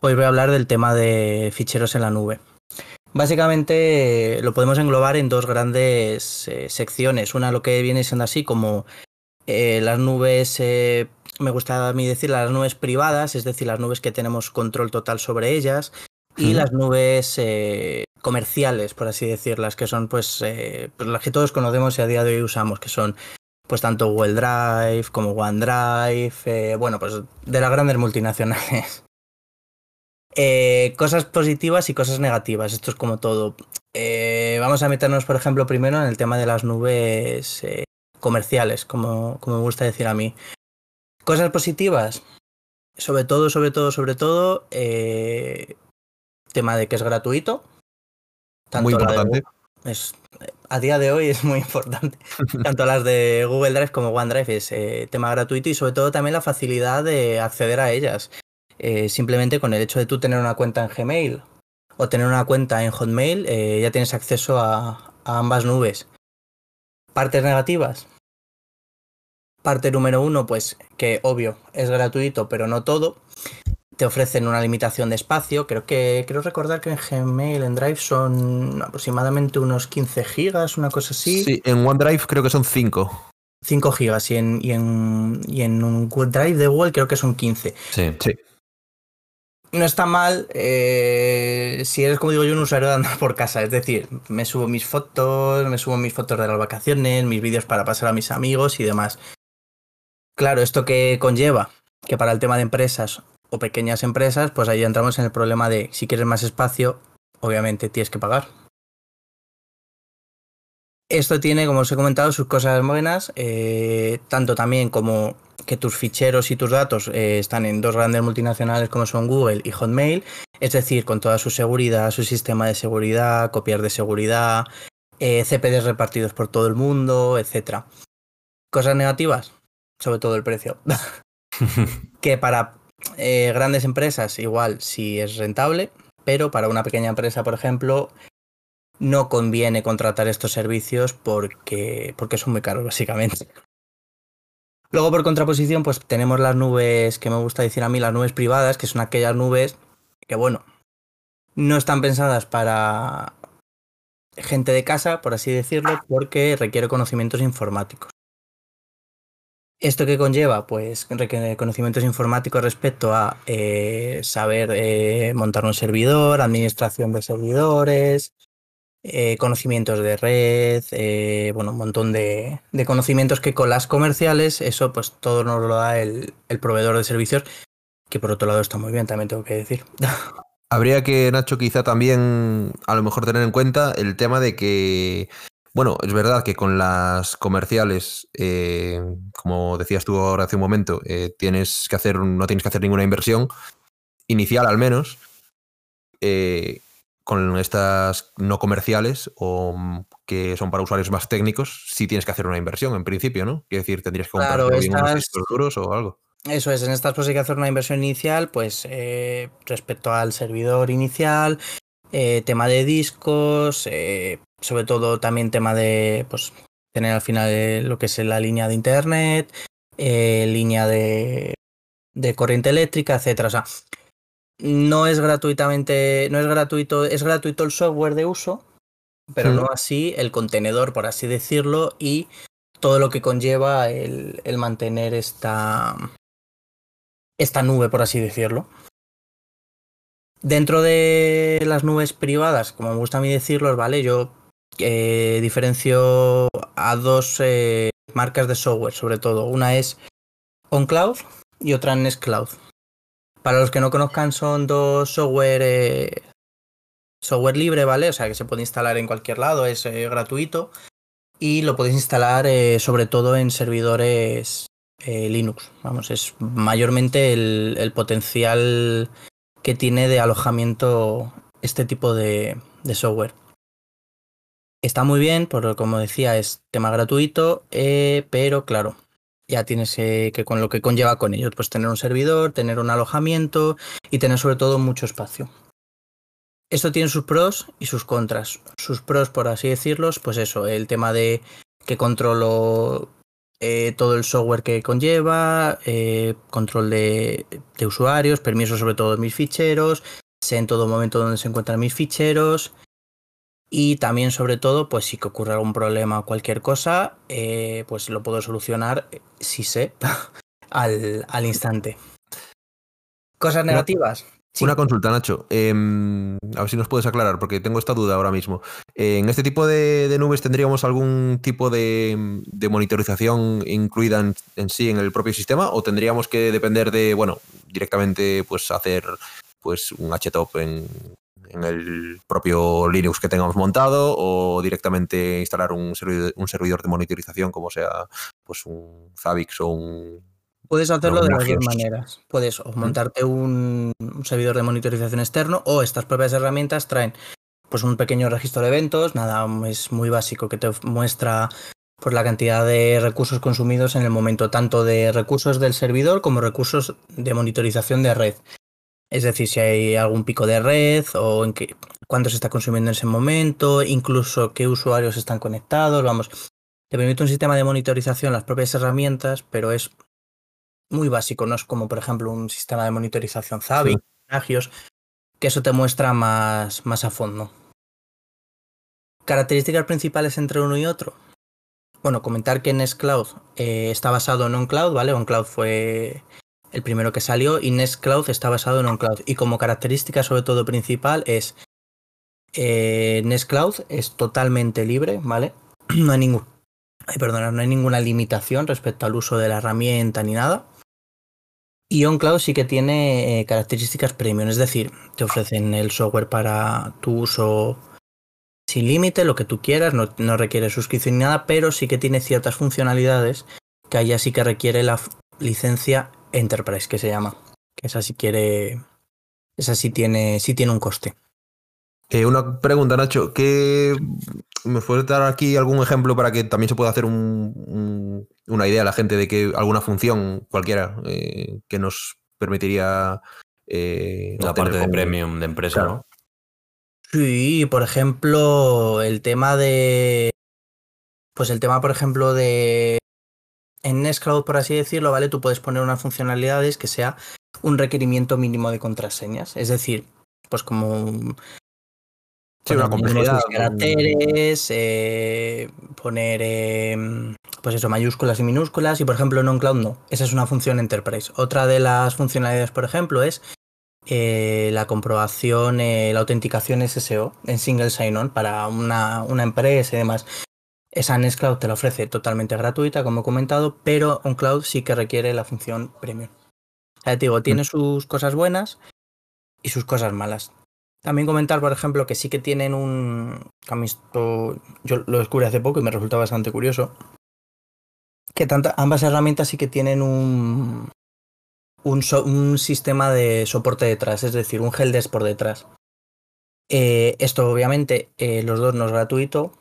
[SPEAKER 3] hoy voy a hablar del tema de ficheros en la nube. Básicamente lo podemos englobar en dos grandes eh, secciones. Una lo que viene siendo así como eh, las nubes, me gusta a mí decir las nubes privadas, es decir, las nubes que tenemos control total sobre ellas, y las nubes comerciales, por así decirlas, que son pues, pues, las que todos conocemos y a día de hoy usamos, que son pues tanto Google Drive como OneDrive, eh, bueno, pues de las grandes multinacionales. Eh, cosas positivas y cosas negativas, esto es como todo. Eh, vamos a meternos, por ejemplo, primero en el tema de las nubes comerciales, como, como me gusta decir a mí. Cosas positivas, sobre todo, sobre todo, sobre todo, tema de que es gratuito.
[SPEAKER 1] Muy importante
[SPEAKER 3] es, a día de hoy es muy importante. Tanto las de Google Drive como OneDrive es eh, tema gratuito y sobre todo también la facilidad de acceder a ellas. Eh, simplemente con el hecho de tú tener una cuenta en Gmail o tener una cuenta en Hotmail, eh, ya tienes acceso a, ambas nubes. Partes negativas. Parte número uno, pues que obvio es gratuito, pero no todo. Te ofrecen una limitación de espacio. Creo que creo recordar que en Gmail, en Drive son aproximadamente unos 15 gigas, una cosa así.
[SPEAKER 1] Sí, en OneDrive creo que son 5.
[SPEAKER 3] 5 gigas y en, y en, y en un Drive de Google creo que son 15.
[SPEAKER 2] Sí.
[SPEAKER 1] Sí.
[SPEAKER 3] No está mal eh, si eres, como digo yo, un usuario de andar por casa. Es decir, me subo mis fotos, me subo mis fotos de las vacaciones, mis vídeos para pasar a mis amigos y demás. Claro, esto que conlleva que para el tema de empresas o pequeñas empresas, pues ahí entramos en el problema de si quieres más espacio, obviamente tienes que pagar. Esto tiene, como os he comentado, sus cosas buenas, eh, tanto también como que tus ficheros y tus datos eh, están en dos grandes multinacionales como son Google y Hotmail, es decir, con toda su seguridad, su sistema de seguridad, copiar de seguridad, eh, CPDs repartidos por todo el mundo, etc. Cosas negativas, sobre todo el precio. que para eh, grandes empresas igual sí es rentable, pero para una pequeña empresa, por ejemplo, no conviene contratar estos servicios porque, porque son muy caros, básicamente. Luego, por contraposición, pues tenemos las nubes que me gusta decir a mí, las nubes privadas, que son aquellas nubes que, bueno, no están pensadas para gente de casa, por así decirlo, porque requiere conocimientos informáticos. ¿Esto qué conlleva? Pues conocimientos informáticos respecto a eh, saber eh, montar un servidor, administración de servidores, eh, conocimientos de red, bueno, un montón de, conocimientos que con las comerciales, eso pues todo nos lo da el, proveedor de servicios, que por otro lado está muy bien, también tengo que decir.
[SPEAKER 1] Habría que, Nacho, quizá también a lo mejor tener en cuenta el tema de que, bueno, es verdad que con las comerciales, eh, como decías tú ahora hace un momento, eh, tienes que hacer, no tienes que hacer ninguna inversión, inicial al menos. Eh, con estas no comerciales o que son para usuarios más técnicos, sí tienes que hacer una inversión en principio, ¿no? Quiere decir, tendrías que comprar
[SPEAKER 3] claro, estas...
[SPEAKER 1] unos duros o algo.
[SPEAKER 3] Eso es, en estas pues hay que hacer una inversión inicial, pues respecto al servidor inicial, tema de discos, sobre todo también tema de pues tener al final lo que es la línea de internet, eh, línea de, de corriente eléctrica, etcétera. O sea, no es gratuitamente, no es gratuito, es gratuito el software de uso, pero sí. no así el contenedor, por así decirlo, y todo lo que conlleva el, el, mantener esta, esta nube, por así decirlo. Dentro de las nubes privadas, como me gusta a mí decirlo, ¿vale? Yo eh, diferencio a dos eh, marcas de software, sobre todo. Una es OnCloud y otra Nextcloud. Para los que no conozcan, son dos software, eh, software libre, ¿vale? O sea, que se puede instalar en cualquier lado, es gratuito. Y lo podéis instalar sobre todo en servidores Linux. Vamos, es mayormente el, el, potencial que tiene de alojamiento este tipo de, de software. Está muy bien, por como decía, es tema gratuito, eh, pero claro, ya tienes eh, que con lo que conlleva con ello, pues tener un servidor, tener un alojamiento y tener sobre todo mucho espacio. Esto tiene sus pros y sus contras. Sus pros, por así decirlos, pues eso, el tema de que controlo eh, todo el software que conlleva, eh, control de, de, usuarios, permiso sobre todo de mis ficheros, sé en todo momento dónde se encuentran mis ficheros, y también, sobre todo, pues si que ocurre algún problema o cualquier cosa, eh, pues lo puedo solucionar, si sé, al, al, instante. ¿Cosas negativas?
[SPEAKER 1] Una, sí. una consulta, Nacho. Eh, a ver si nos puedes aclarar, porque tengo esta duda ahora mismo. Eh, ¿En este tipo de, de, nubes tendríamos algún tipo de, de monitorización incluida en, en, sí en el propio sistema? ¿O tendríamos que depender de, bueno, directamente pues hacer pues un htop en, en el propio Linux que tengamos montado o directamente instalar un servidor, un servidor de monitorización como sea pues un Zabbix o un
[SPEAKER 3] Puedes hacerlo no, de varias maneras. Puedes o montarte un, un, servidor de monitorización externo o estas propias herramientas traen pues un pequeño registro de eventos, nada, es muy básico que te muestra pues la cantidad de recursos consumidos en el momento, tanto de recursos del servidor como recursos de monitorización de red. Es decir, si hay algún pico de red o en qué, cuánto se está consumiendo en ese momento, incluso qué usuarios están conectados. Vamos, te permite un sistema de monitorización, las propias herramientas, pero es muy básico, no es como por ejemplo un sistema de monitorización Zabbing, Nagios, que eso te muestra más, más a fondo. Características principales entre uno y otro. Bueno, comentar que Nextcloud eh, está basado en OnCloud, ¿vale? OnCloud fue el primero que salió y Nextcloud está basado en OnCloud. Y como característica sobre todo principal es eh, Nextcloud es totalmente libre, ¿vale? No hay ningún, ay, perdona, no hay ninguna limitación respecto al uso de la herramienta ni nada. Y OnCloud sí que tiene eh, características premium, es decir, te ofrecen el software para tu uso sin límite, lo que tú quieras, no, no, requiere suscripción ni nada, pero sí que tiene ciertas funcionalidades que allá sí que requiere la licencia Enterprise, que se llama. Que esa sí quiere. Esa sí tiene, sí tiene un coste.
[SPEAKER 1] Eh, una pregunta, Nacho. ¿qué, ¿Me puedes dar aquí algún ejemplo para que también se pueda hacer un, un, una idea a la gente de que alguna función cualquiera eh, que nos permitiría.
[SPEAKER 2] Eh, la parte de premium de empresa, claro. ¿no?
[SPEAKER 3] Sí, por ejemplo, el tema de. Pues el tema, por ejemplo, de. En Nextcloud, por así decirlo, ¿vale? Tú puedes poner unas funcionalidades que sea un requerimiento mínimo de contraseñas. Es decir, pues como.
[SPEAKER 1] Sí, una complejidad.
[SPEAKER 3] caracteres, eh, poner. Eh, pues eso, mayúsculas y minúsculas. Y por ejemplo, en OnCloud no. Esa es una función Enterprise. Otra de las funcionalidades, por ejemplo, es eh, la comprobación, la autenticación SSO en single sign-on para una, una, empresa y demás. Esa Nextcloud te la ofrece totalmente gratuita, como he comentado, pero OnCloud sí que requiere la función premium. O sea, te digo, tiene sus cosas buenas y sus cosas malas. También comentar, por ejemplo, que sí que tienen un. Esto, yo lo descubrí hace poco y me resulta bastante curioso. Que tanto, ambas herramientas sí que tienen un, un, so, un, sistema de soporte detrás, es decir, un helpdesk por detrás. Eh, esto obviamente eh, los dos no es gratuito,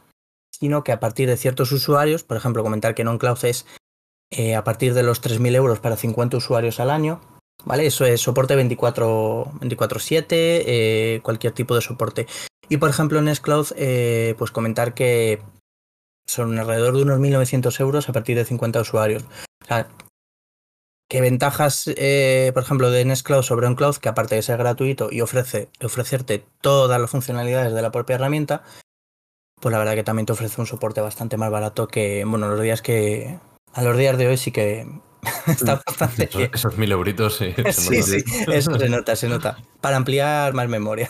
[SPEAKER 3] sino que a partir de ciertos usuarios, por ejemplo, comentar que NonCloud es eh, a partir de los 3.000 euros para 50 usuarios al año, ¿vale? Eso es soporte 24-7, 24 cualquier tipo de soporte. Y por ejemplo en Nextcloud, pues comentar que son alrededor de unos 1.900 euros a partir de 50 usuarios. O sea, ¿Qué ventajas, eh, por ejemplo, de Nextcloud sobre OnCloud, que aparte de ser gratuito y ofrece, ofrecerte todas las funcionalidades de la propia herramienta, pues la verdad que también te ofrece un soporte bastante más barato que, bueno, los días que, a los días de hoy sí que está bastante
[SPEAKER 2] esos, esos mil euritos, sí.
[SPEAKER 3] sí, sí, eso se nota, se nota. Para ampliar más memoria.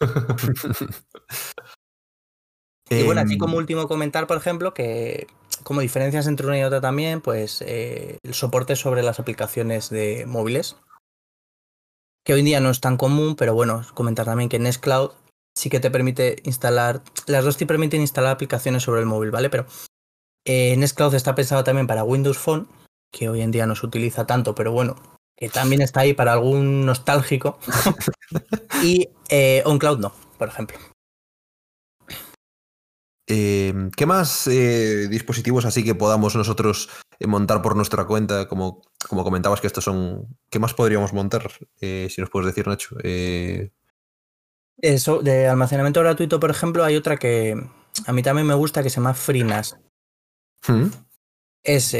[SPEAKER 3] y bueno, así como último comentar, por ejemplo, que como diferencias entre una y otra también, pues eh, el soporte sobre las aplicaciones de móviles, que hoy en día no es tan común, pero bueno, comentar también que Nextcloud sí que te permite instalar, las dos te permiten instalar aplicaciones sobre el móvil, ¿vale? Pero eh, Nextcloud está pensado también para Windows Phone, que hoy en día no se utiliza tanto, pero bueno, que también está ahí para algún nostálgico. y eh, OnCloud no, por ejemplo.
[SPEAKER 1] Eh, ¿Qué más eh, dispositivos así que podamos nosotros eh, montar por nuestra cuenta? Como, como comentabas que estos son... ¿Qué más podríamos montar? Si nos puedes decir, Nacho.
[SPEAKER 3] Eso, de almacenamiento gratuito, por ejemplo, hay otra que a mí también me gusta que se llama FreeNAS.
[SPEAKER 1] ¿Mm?
[SPEAKER 3] Es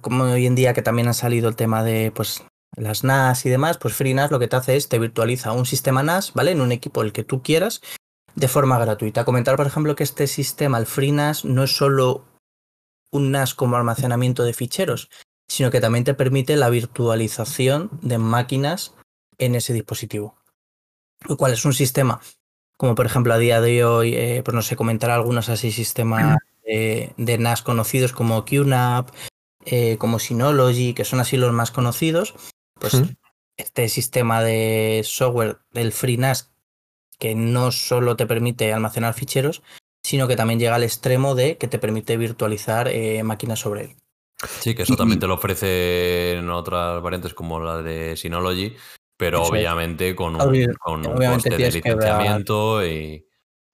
[SPEAKER 3] como hoy en día que también ha salido el tema de pues las NAS y demás, pues FreeNAS lo que te hace es te virtualiza un sistema NAS, ¿vale? En un equipo el que tú quieras de forma gratuita. Comentar, por ejemplo, que este sistema, el FreeNAS, no es solo un NAS como almacenamiento de ficheros, sino que también te permite la virtualización de máquinas en ese dispositivo. Lo cual es un sistema, como por ejemplo a día de hoy, eh, pues no sé, comentar algunos así sistemas de, de NAS conocidos como QNAP, eh, como Synology, que son así los más conocidos. Pues este sistema de software del FreeNAS que no solo te permite almacenar ficheros, sino que también llega al extremo de que te permite virtualizar eh, máquinas sobre él.
[SPEAKER 2] Sí, que eso también te lo ofrece en otras variantes como la de Synology, pero
[SPEAKER 3] Eso es.
[SPEAKER 2] obviamente con un, con un
[SPEAKER 3] obviamente
[SPEAKER 2] coste de
[SPEAKER 3] tienes que dar-
[SPEAKER 2] licenciamiento y...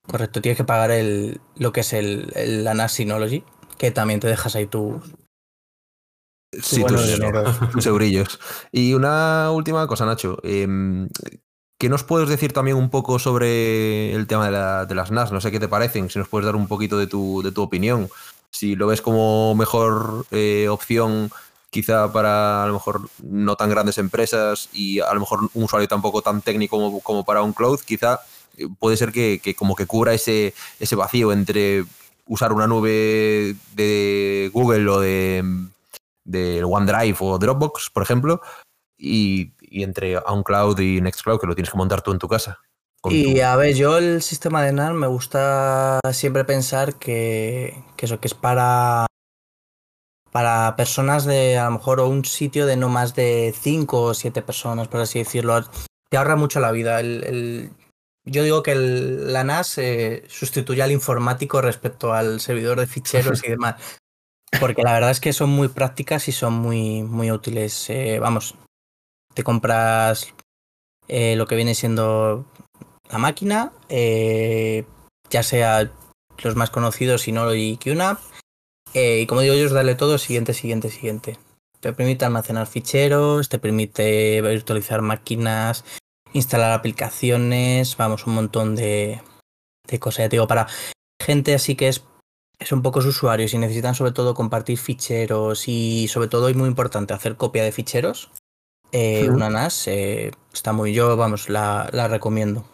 [SPEAKER 3] Correcto, tienes que pagar el, lo que es el, el la NAS Synology, que también te dejas ahí tu, tu
[SPEAKER 1] Sí,
[SPEAKER 3] bueno
[SPEAKER 1] tus, tus eurillos. Y una última cosa, Nacho. em, ¿Qué nos puedes decir también un poco sobre el tema de, la- de las NAS? No sé qué te parecen, si nos puedes dar un poquito de tu, de tu opinión. Si lo ves como mejor eh, opción quizá para a lo mejor no tan grandes empresas y a lo mejor un usuario tampoco tan técnico como, como para un cloud, quizá eh, puede ser que, que, como que cubra ese, ese vacío entre usar una nube de Google o de, de OneDrive o Dropbox, por ejemplo, y, y entre OnCloud y Nextcloud, que lo tienes que montar tú en tu casa.
[SPEAKER 3] Y a ver, yo el sistema de NAS me gusta siempre pensar que, que, eso, que es para, para personas de a lo mejor o un sitio de no más de 5 o 7 personas, por así decirlo. Te ahorra mucho la vida. El, el, yo digo que el, la NAS eh, sustituye al informático respecto al servidor de ficheros y demás. Porque la verdad es que son muy prácticas y son muy, muy útiles. Eh, vamos, te compras eh, lo que viene siendo la máquina, eh, ya sea los más conocidos, no y QNAP. Eh, y como digo yo, darle todo siguiente, siguiente, siguiente. Te permite almacenar ficheros, te permite virtualizar máquinas, instalar aplicaciones, vamos, un montón de, de cosas. Ya te digo, para gente así que es, es un pocos usuarios y necesitan sobre todo compartir ficheros y sobre todo, y muy importante, hacer copia de ficheros. Eh, una NAS eh, está muy, yo, vamos, la, la recomiendo.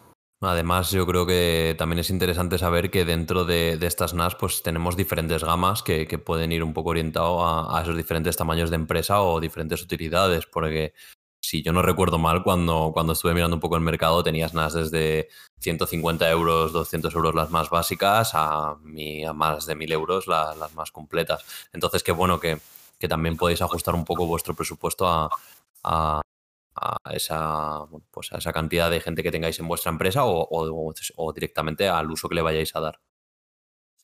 [SPEAKER 2] Además, yo creo que también es interesante saber que dentro de, estas NAS pues tenemos diferentes gamas que, pueden ir un poco orientado a, esos diferentes tamaños de empresa o diferentes utilidades, porque si yo no recuerdo mal, cuando, cuando estuve mirando un poco el mercado tenías NAS desde 150 euros, 200 euros las más básicas a, mi, a más de 1000 euros la, las más completas. Entonces, qué bueno que, que también podéis ajustar un poco vuestro presupuesto a, a esa, pues a esa cantidad de gente que tengáis en vuestra empresa o, o, o directamente al uso que le vayáis a dar.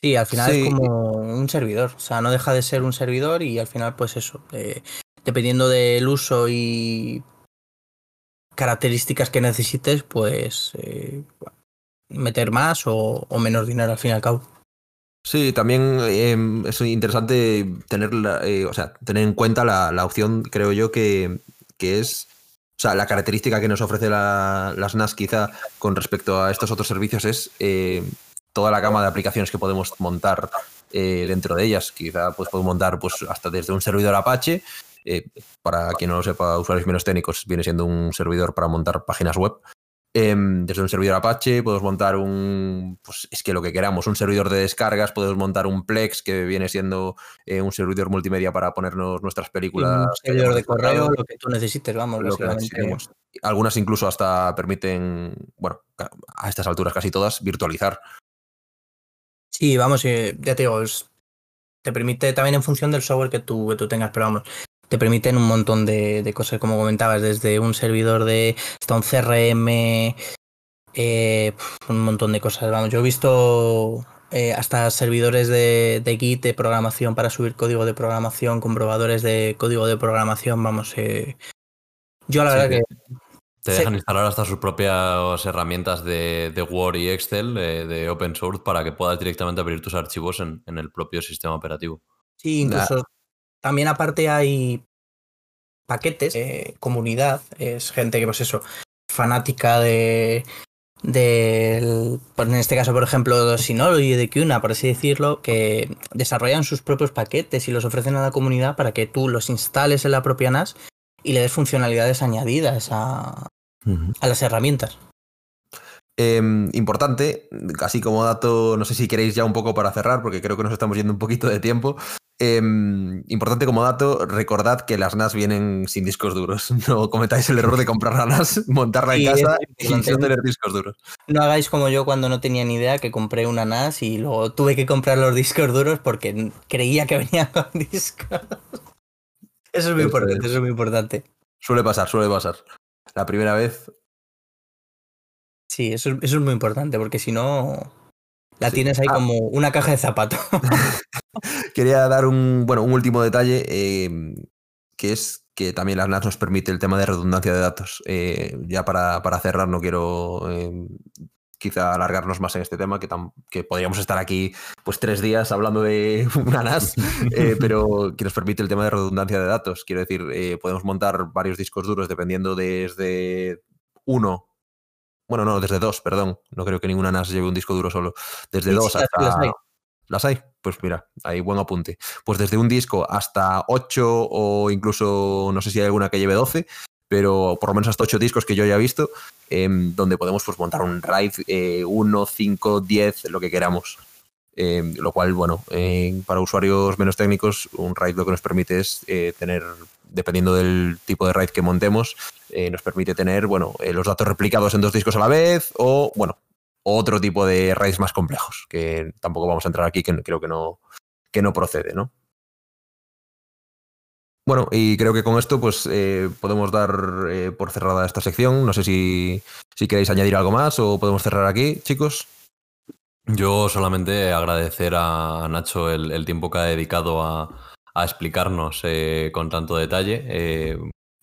[SPEAKER 3] Sí, al final sí. es como un servidor, o sea, no deja de ser un servidor y al final pues eso, eh, dependiendo del uso y características que necesites, pues eh, meter más o, o, menos dinero al fin y al cabo.
[SPEAKER 1] Sí, también eh, es interesante tener, la, eh, o sea, tener en cuenta la, la opción, creo yo, que, que es o sea, la característica que nos ofrece la, las NAS quizá con respecto a estos otros servicios es eh, toda la gama de aplicaciones que podemos montar eh, dentro de ellas. Quizá pues, podemos montar pues, hasta desde un servidor Apache, eh, para quien no lo sepa, usuarios menos técnicos, viene siendo un servidor para montar páginas web. Eh, desde un servidor Apache podemos montar un, pues es que lo que queramos, un servidor de descargas, podemos montar un Plex que viene siendo eh, un servidor multimedia para ponernos nuestras películas.
[SPEAKER 3] Un servidor de correo, lo que tú necesites, vamos.
[SPEAKER 1] Lo que necesitemos. Algunas incluso hasta permiten, bueno, a estas alturas casi todas, virtualizar.
[SPEAKER 3] Sí, vamos, ya te digo, es, te permite también en función del software que tú, que tú tengas, pero vamos, te permiten un montón de, de, cosas, como comentabas, desde un servidor de hasta un CRM, eh, un montón de cosas. Vamos, yo he visto eh, hasta servidores de, de, Git de programación para subir código de programación, comprobadores de código de programación, vamos. Eh, yo la sí, verdad que...
[SPEAKER 2] Te dejan sí. instalar hasta sus propias herramientas de, de Word y Excel de open source para que puedas directamente abrir tus archivos en, en el propio sistema operativo.
[SPEAKER 3] Sí, incluso nah. También aparte hay paquetes, eh, comunidad, es gente que pues eso, fanática de, de pues en este caso por ejemplo Synology de Quna por así decirlo que desarrollan sus propios paquetes y los ofrecen a la comunidad para que tú los instales en la propia NAS y le des funcionalidades añadidas a, uh -huh. a las herramientas
[SPEAKER 1] eh, importante, así como dato, no sé si queréis ya un poco para cerrar, porque creo que nos estamos yendo un poquito de tiempo. Eh, importante como dato, recordad que las NAS vienen sin discos duros. No cometáis el error de comprar la NAS, montarla en casa y no tener discos duros.
[SPEAKER 3] No hagáis como yo cuando no tenía ni idea que compré una NAS y luego tuve que comprar los discos duros porque creía que venía con discos. Eso es muy importante, eso es muy importante.
[SPEAKER 1] Suele pasar, suele pasar. La primera vez
[SPEAKER 3] Sí, eso, eso es muy importante, porque si no, la sí. tienes ahí ah. como una caja de zapatos.
[SPEAKER 1] Quería dar un, bueno, un último detalle, eh, que es que también las NAS nos permite el tema de redundancia de datos. Eh, ya para, para, cerrar, no quiero eh, quizá alargarnos más en este tema, que, tam, que podríamos estar aquí pues tres días hablando de una NAS, eh, pero que nos permite el tema de redundancia de datos. Quiero decir, eh, podemos montar varios discos duros dependiendo desde uno bueno, no, desde dos, perdón. No creo que ninguna NAS lleve un disco duro solo. Desde sí, dos sí, hasta. ¿Las hay? Pues mira, hay buen apunte. Pues desde un disco hasta 8 o incluso no sé si hay alguna que lleve 12, pero por lo menos hasta 8 discos que yo haya visto, em, donde podemos pues, montar un RAID 1, 5, 10, lo que queramos. Em, lo cual, bueno, para usuarios menos técnicos, un RAID lo que nos permite es eh, tener, dependiendo del tipo de RAID que montemos, eh, nos permite tener, bueno, eh, los datos replicados en dos discos a la vez o, bueno, otro tipo de RAIDs más complejos, que tampoco vamos a entrar aquí, que creo que no, que no procede, ¿no? Bueno, y creo que con esto pues podemos dar por cerrada esta sección. No sé si, si queréis añadir algo más o podemos cerrar aquí, chicos.
[SPEAKER 2] Yo solamente agradecer a Nacho el, tiempo que ha dedicado a, explicarnos eh, con tanto detalle, eh,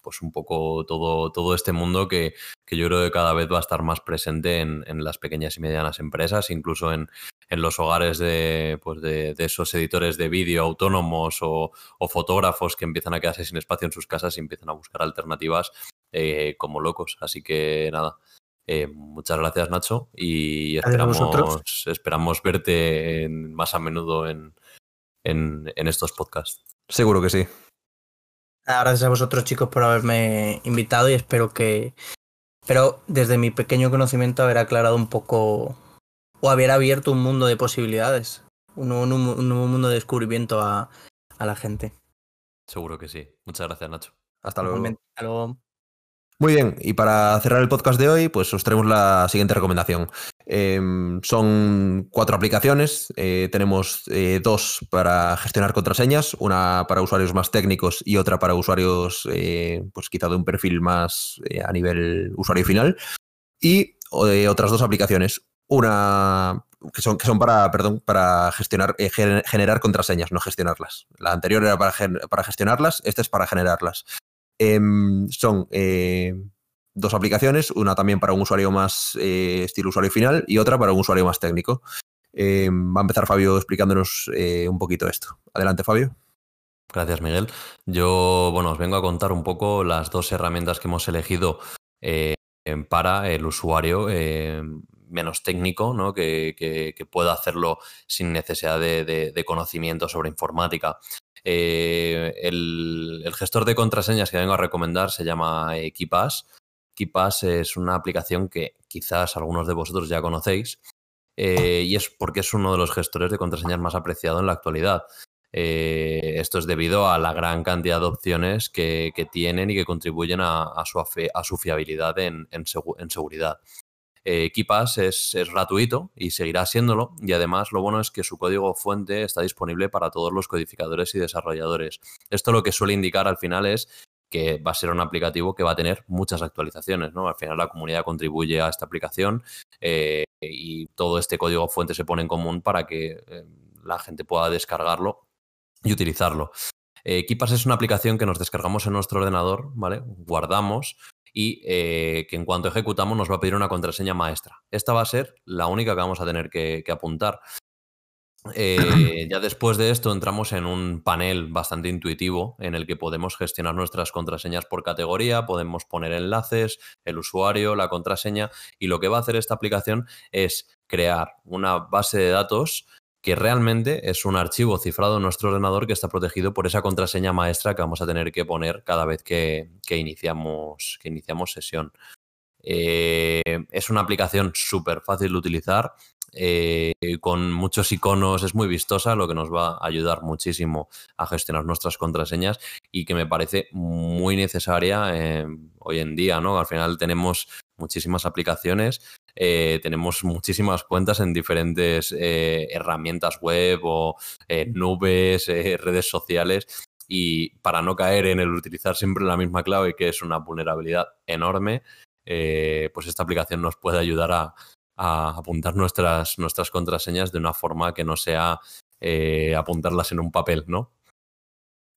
[SPEAKER 2] pues un poco todo, todo este mundo que, yo creo que cada vez va a estar más presente en, las pequeñas y medianas empresas, incluso en, los hogares de, pues de, esos editores de vídeo autónomos o, fotógrafos que empiezan a quedarse sin espacio en sus casas y empiezan a buscar alternativas eh, como locos. Así que nada, eh, muchas gracias, Nacho, y esperamos, esperamos verte más a menudo en, estos podcasts.
[SPEAKER 1] Seguro que sí.
[SPEAKER 3] Gracias a vosotros, chicos, por haberme invitado y espero que. Pero desde mi pequeño conocimiento haber aclarado un poco o haber abierto un mundo de posibilidades, un nuevo, mundo de descubrimiento a, a la gente.
[SPEAKER 2] Seguro que sí. Muchas gracias, Nacho.
[SPEAKER 1] Hasta luego.
[SPEAKER 3] Hasta luego.
[SPEAKER 1] Muy bien, y para cerrar el podcast de hoy, pues os traemos la siguiente recomendación. Em, son cuatro aplicaciones, eh, tenemos eh, dos para gestionar contraseñas, una para usuarios más técnicos y otra para usuarios, eh, pues quizá de un perfil más a nivel usuario final, y otras dos aplicaciones, una que son, que son para, perdón, para gestionar, generar contraseñas, no gestionarlas. La anterior era para, para gestionarlas, esta es para generarlas. Em, son eh, dos aplicaciones, una también para un usuario más eh, estilo usuario final y otra para un usuario más técnico. Em, va a empezar Fabio explicándonos eh, un poquito esto. Adelante, Fabio.
[SPEAKER 2] Gracias, Miguel. Yo, bueno, os vengo a contar un poco las dos herramientas que hemos elegido para el usuario menos técnico, ¿no? que, pueda hacerlo sin necesidad de, conocimiento sobre informática. Eh, el, gestor de contraseñas que vengo a recomendar se llama KeePass. KeePass es una aplicación que quizás algunos de vosotros ya conocéis eh, y es porque es uno de los gestores de contraseñas más apreciado en la actualidad. Eh, esto es debido a la gran cantidad de opciones que, tienen y que contribuyen a su, fiabilidad en seguridad. Eh, es, gratuito y seguirá siéndolo. Y además lo bueno es que su código fuente está disponible para todos los codificadores y desarrolladores. Esto lo que suele indicar al final es que va a ser un aplicativo que va a tener muchas actualizaciones. ¿no? Al final la comunidad contribuye a esta aplicación eh, y todo este código fuente se pone en común para que eh, la gente pueda descargarlo y utilizarlo. Eh, es una aplicación que nos descargamos en nuestro ordenador, ¿vale? Guardamos y eh, que en cuanto ejecutamos nos va a pedir una contraseña maestra. Esta va a ser la única que vamos a tener que, apuntar. Eh, ya después de esto entramos en un panel bastante intuitivo en el que podemos gestionar nuestras contraseñas por categoría, podemos poner enlaces, el usuario, la contraseña y lo que va a hacer esta aplicación es crear una base de datos que realmente es un archivo cifrado en nuestro ordenador que está protegido por esa contraseña maestra que vamos a tener que poner cada vez que, iniciamos, que iniciamos sesión. Eh, es una aplicación súper fácil de utilizar, eh, con muchos iconos, es muy vistosa, lo que nos va a ayudar muchísimo a gestionar nuestras contraseñas y que me parece muy necesaria eh, hoy en día, ¿no? Al final tenemos muchísimas aplicaciones eh, tenemos muchísimas cuentas en diferentes eh, herramientas web o eh, nubes, redes sociales. Y para no caer en el utilizar siempre la misma clave, que es una vulnerabilidad enorme, pues esta aplicación nos puede ayudar a, apuntar nuestras, nuestras contraseñas de una forma que no sea apuntarlas en un papel, ¿no?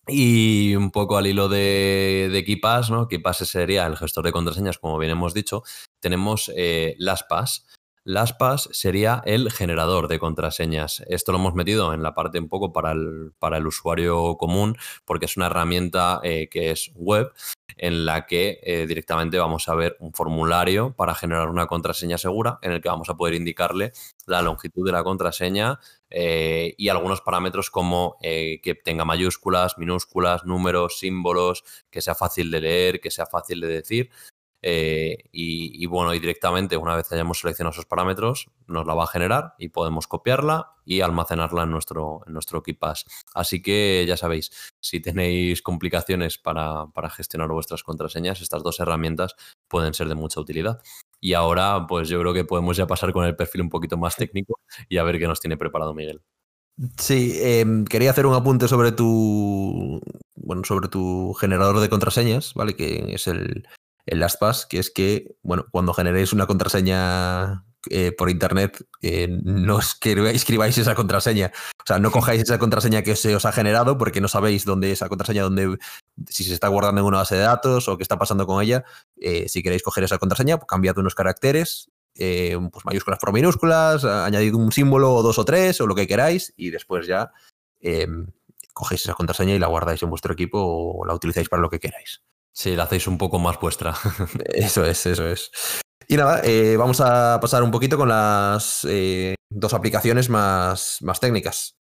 [SPEAKER 2] Y un poco al hilo de, de ¿no? KeePass sería el gestor de contraseñas, como bien hemos dicho. Tenemos eh, LastPass. LastPass sería el generador de contraseñas. Esto lo hemos metido en la parte un poco para el, para el usuario común, porque es una herramienta eh, que es web en la que eh, directamente vamos a ver un formulario para generar una contraseña segura en el que vamos a poder indicarle la longitud de la contraseña eh, y algunos parámetros como que tenga mayúsculas, minúsculas, números, símbolos, que sea fácil de leer, que sea fácil de decir. Eh, y, bueno, y directamente una vez hayamos seleccionado esos parámetros, nos la va a generar y podemos copiarla y almacenarla en nuestro, en nuestro KeePass. Así que ya sabéis, si tenéis complicaciones para, para, gestionar vuestras contraseñas, estas dos herramientas pueden ser de mucha utilidad. Y ahora, pues yo creo que podemos ya pasar con el perfil un poquito más técnico y a ver qué nos tiene preparado Miguel.
[SPEAKER 1] Sí, em, quería hacer un apunte sobre tu bueno, sobre tu generador de contraseñas, ¿vale? Que es el, el LastPass, que es que, bueno, cuando generéis una contraseña eh, por internet, eh, no escribáis esa contraseña. O sea, no cojáis esa contraseña que se os ha generado porque no sabéis dónde esa contraseña, dónde, si se está guardando en una base de datos o qué está pasando con ella. Eh, si queréis coger esa contraseña, pues cambiad unos caracteres, pues mayúsculas por minúsculas, añadid un símbolo o dos o tres o lo que queráis y después ya em, cogéis esa contraseña y la guardáis en vuestro equipo o la utilizáis para lo que queráis.
[SPEAKER 2] Sí, la hacéis un poco más vuestra.
[SPEAKER 1] eso es, eso es. Y nada, eh, vamos a pasar un poquito con las eh, dos aplicaciones más, más técnicas.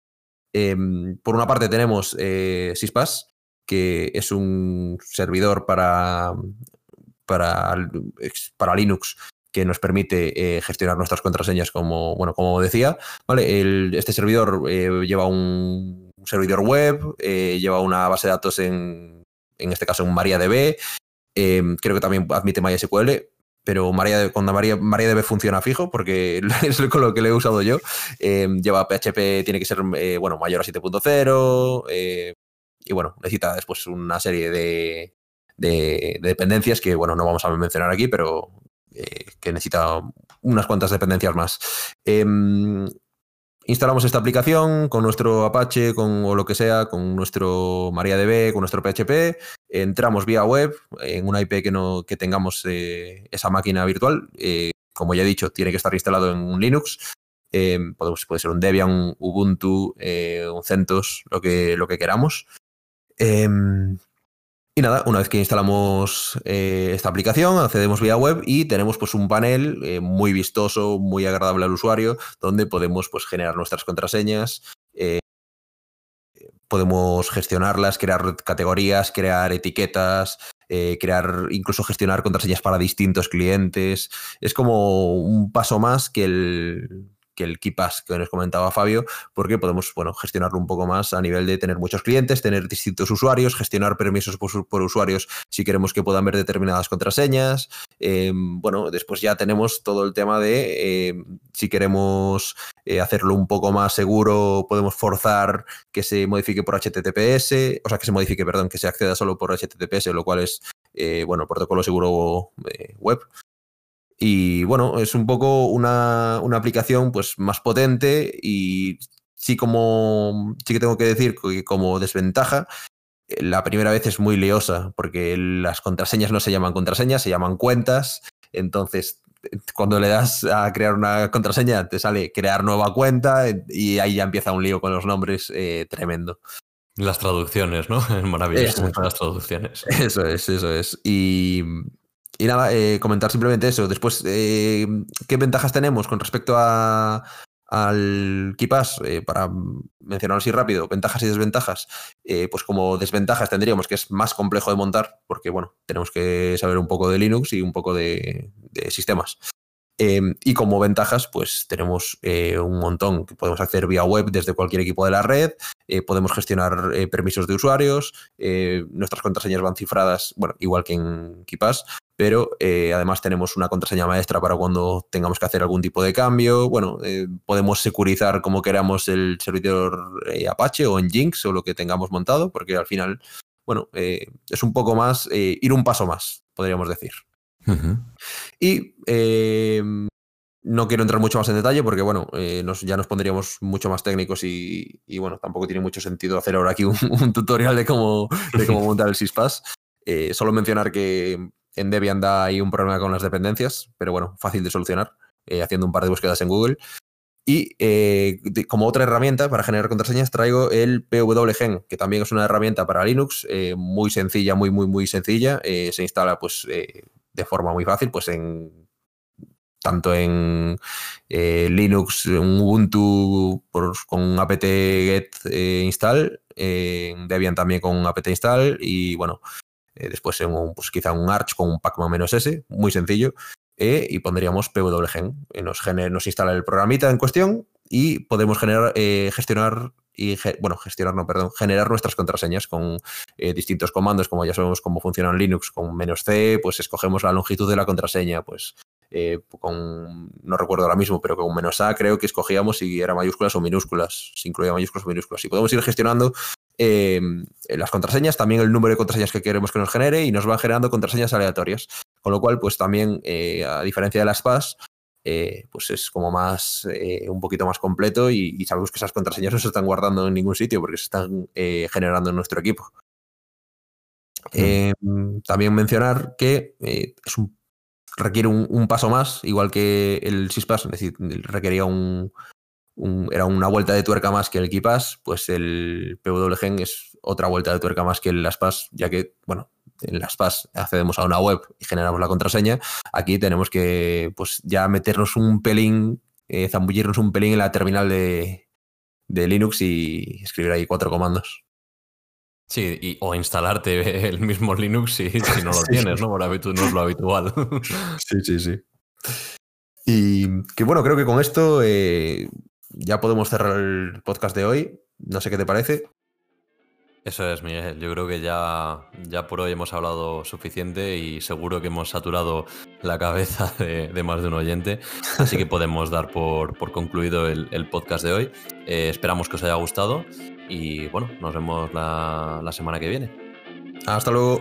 [SPEAKER 1] Em, por una parte tenemos eh, Syspass, que es un servidor para, para, para Linux que nos permite gestionar nuestras contraseñas como, bueno, como decía. ¿vale? este servidor lleva un servidor web, lleva una base de datos en, en este caso en MariaDB. Em, creo que también admite MySQL, pero Maria, cuando Maria, MariaDB funciona fijo, porque es con lo que le he usado yo. Em, lleva PHP, tiene que ser eh, bueno, mayor a 7.0. Eh, y bueno, necesita después una serie de, dependencias que, bueno, no vamos a mencionar aquí, pero eh, que necesita unas cuantas dependencias más. Em, instalamos esta aplicación con nuestro Apache, con o lo que sea, con nuestro MariaDB, con nuestro PHP, entramos vía web en una IP que, no, que tengamos eh, esa máquina virtual. Eh, como ya he dicho, tiene que estar instalado en un Linux. Eh, puede ser un Debian, un Ubuntu, un CentOS, lo que, lo que queramos. Y nada, una vez que instalamos eh, esta aplicación, accedemos vía web y tenemos pues un panel eh, muy vistoso, muy agradable al usuario, donde podemos pues generar nuestras contraseñas, eh, podemos gestionarlas, crear categorías, crear etiquetas, crear, incluso gestionar contraseñas para distintos clientes. Es como un paso más que el, que el KeePass que nos comentaba Fabio, porque podemos bueno, gestionarlo un poco más a nivel de tener muchos clientes, tener distintos usuarios, gestionar permisos por, usuarios si queremos que puedan ver determinadas contraseñas. Em, bueno, después ya tenemos todo el tema de em, si queremos eh, hacerlo un poco más seguro, podemos forzar que se modifique por HTTPS, o sea, que se modifique, perdón, que se acceda solo por HTTPS, lo cual es, eh, bueno, protocolo seguro eh, web. Y bueno, es un poco una, aplicación pues más potente y sí como sí que tengo que decir que como desventaja, eh, la primera vez es muy liosa porque las contraseñas no se llaman contraseñas, se llaman cuentas. Entonces, cuando le das a crear una contraseña, te sale crear nueva cuenta y ahí ya empieza un lío con los nombres eh, tremendo.
[SPEAKER 2] Las traducciones, ¿no? Es maravilloso las traducciones.
[SPEAKER 1] Eso es, eso es. Y, y nada, eh, comentar simplemente eso. Después, eh, ¿qué ventajas tenemos con respecto a, al KeePass? Eh, para mencionarlo así rápido, ventajas y desventajas. pues como desventajas tendríamos que es más complejo de montar, porque bueno, tenemos que saber un poco de Linux y un poco de, sistemas. Em, y como ventajas, pues tenemos un montón que podemos acceder vía web desde cualquier equipo de la red, podemos gestionar permisos de usuarios, nuestras contraseñas van cifradas, bueno, igual que en KeePass, pero además tenemos una contraseña maestra para cuando tengamos que hacer algún tipo de cambio. Bueno, podemos securizar como queramos el servidor Apache o en Jinx o lo que tengamos montado, porque al final, bueno, es un poco más, ir un paso más, podríamos decir. Y no quiero entrar mucho más en detalle porque, bueno, eh, ya nos pondríamos mucho más técnicos y, bueno, tampoco tiene mucho sentido hacer ahora aquí un, tutorial de cómo, de cómo montar el SysPass. Eh, solo mencionar que en Debian da ahí un problema con las dependencias, pero bueno, fácil de solucionar. haciendo un par de búsquedas en Google. Y como otra herramienta para generar contraseñas traigo el PWGen, que también es una herramienta para Linux, muy sencilla, muy, muy, muy sencilla. se instala pues de forma muy fácil, pues en tanto en eh, Linux, en Ubuntu con apt-get eh, install, en Debian también con apt install y bueno, eh, después un, pues quizá un Arch con un pacman-s, muy sencillo, y pondríamos pwgen, nos, nos instala el programita en cuestión y podemos generar, gestionar y bueno, gestionar, no, perdón, generar nuestras contraseñas con distintos comandos, como ya sabemos cómo funciona en Linux, con menos C, pues escogemos la longitud de la contraseña, pues eh, con, no recuerdo ahora mismo, pero con menos A creo que escogíamos si era mayúsculas o minúsculas, si incluía mayúsculas o minúsculas. Y podemos ir gestionando eh, las contraseñas, también el número de contraseñas que queremos que nos genere y nos van generando contraseñas aleatorias. Con lo cual, pues también, eh, a diferencia de las PAS, pues es como más, un poquito más completo y, sabemos que esas contraseñas no se están guardando en ningún sitio porque se están generando en nuestro equipo. también mencionar que es un requiere un, paso más, igual que el SysPass, es decir, requería un, era una vuelta de tuerca más que el KeePass, pues el PWGen es otra vuelta de tuerca más que el LastPass, ya que, bueno, en LastPass accedemos a una web y generamos la contraseña. Aquí tenemos que, pues, ya meternos un pelín, eh, zambullirnos un pelín en la terminal de, de Linux y escribir ahí cuatro comandos.
[SPEAKER 2] Sí, o instalarte el mismo Linux si, si no lo tienes, ¿no? Por no es lo habitual.
[SPEAKER 1] Sí, sí, sí. Y que bueno, creo que con esto eh, ya podemos cerrar el podcast de hoy. No sé qué te parece.
[SPEAKER 2] Eso es, Miguel. Yo creo que ya, ya por hoy hemos hablado suficiente y seguro que hemos saturado la cabeza de, más de un oyente. Así que podemos dar por, concluido el, podcast de hoy. Eh, esperamos que os haya gustado y bueno, nos vemos la semana que viene.
[SPEAKER 1] Hasta luego.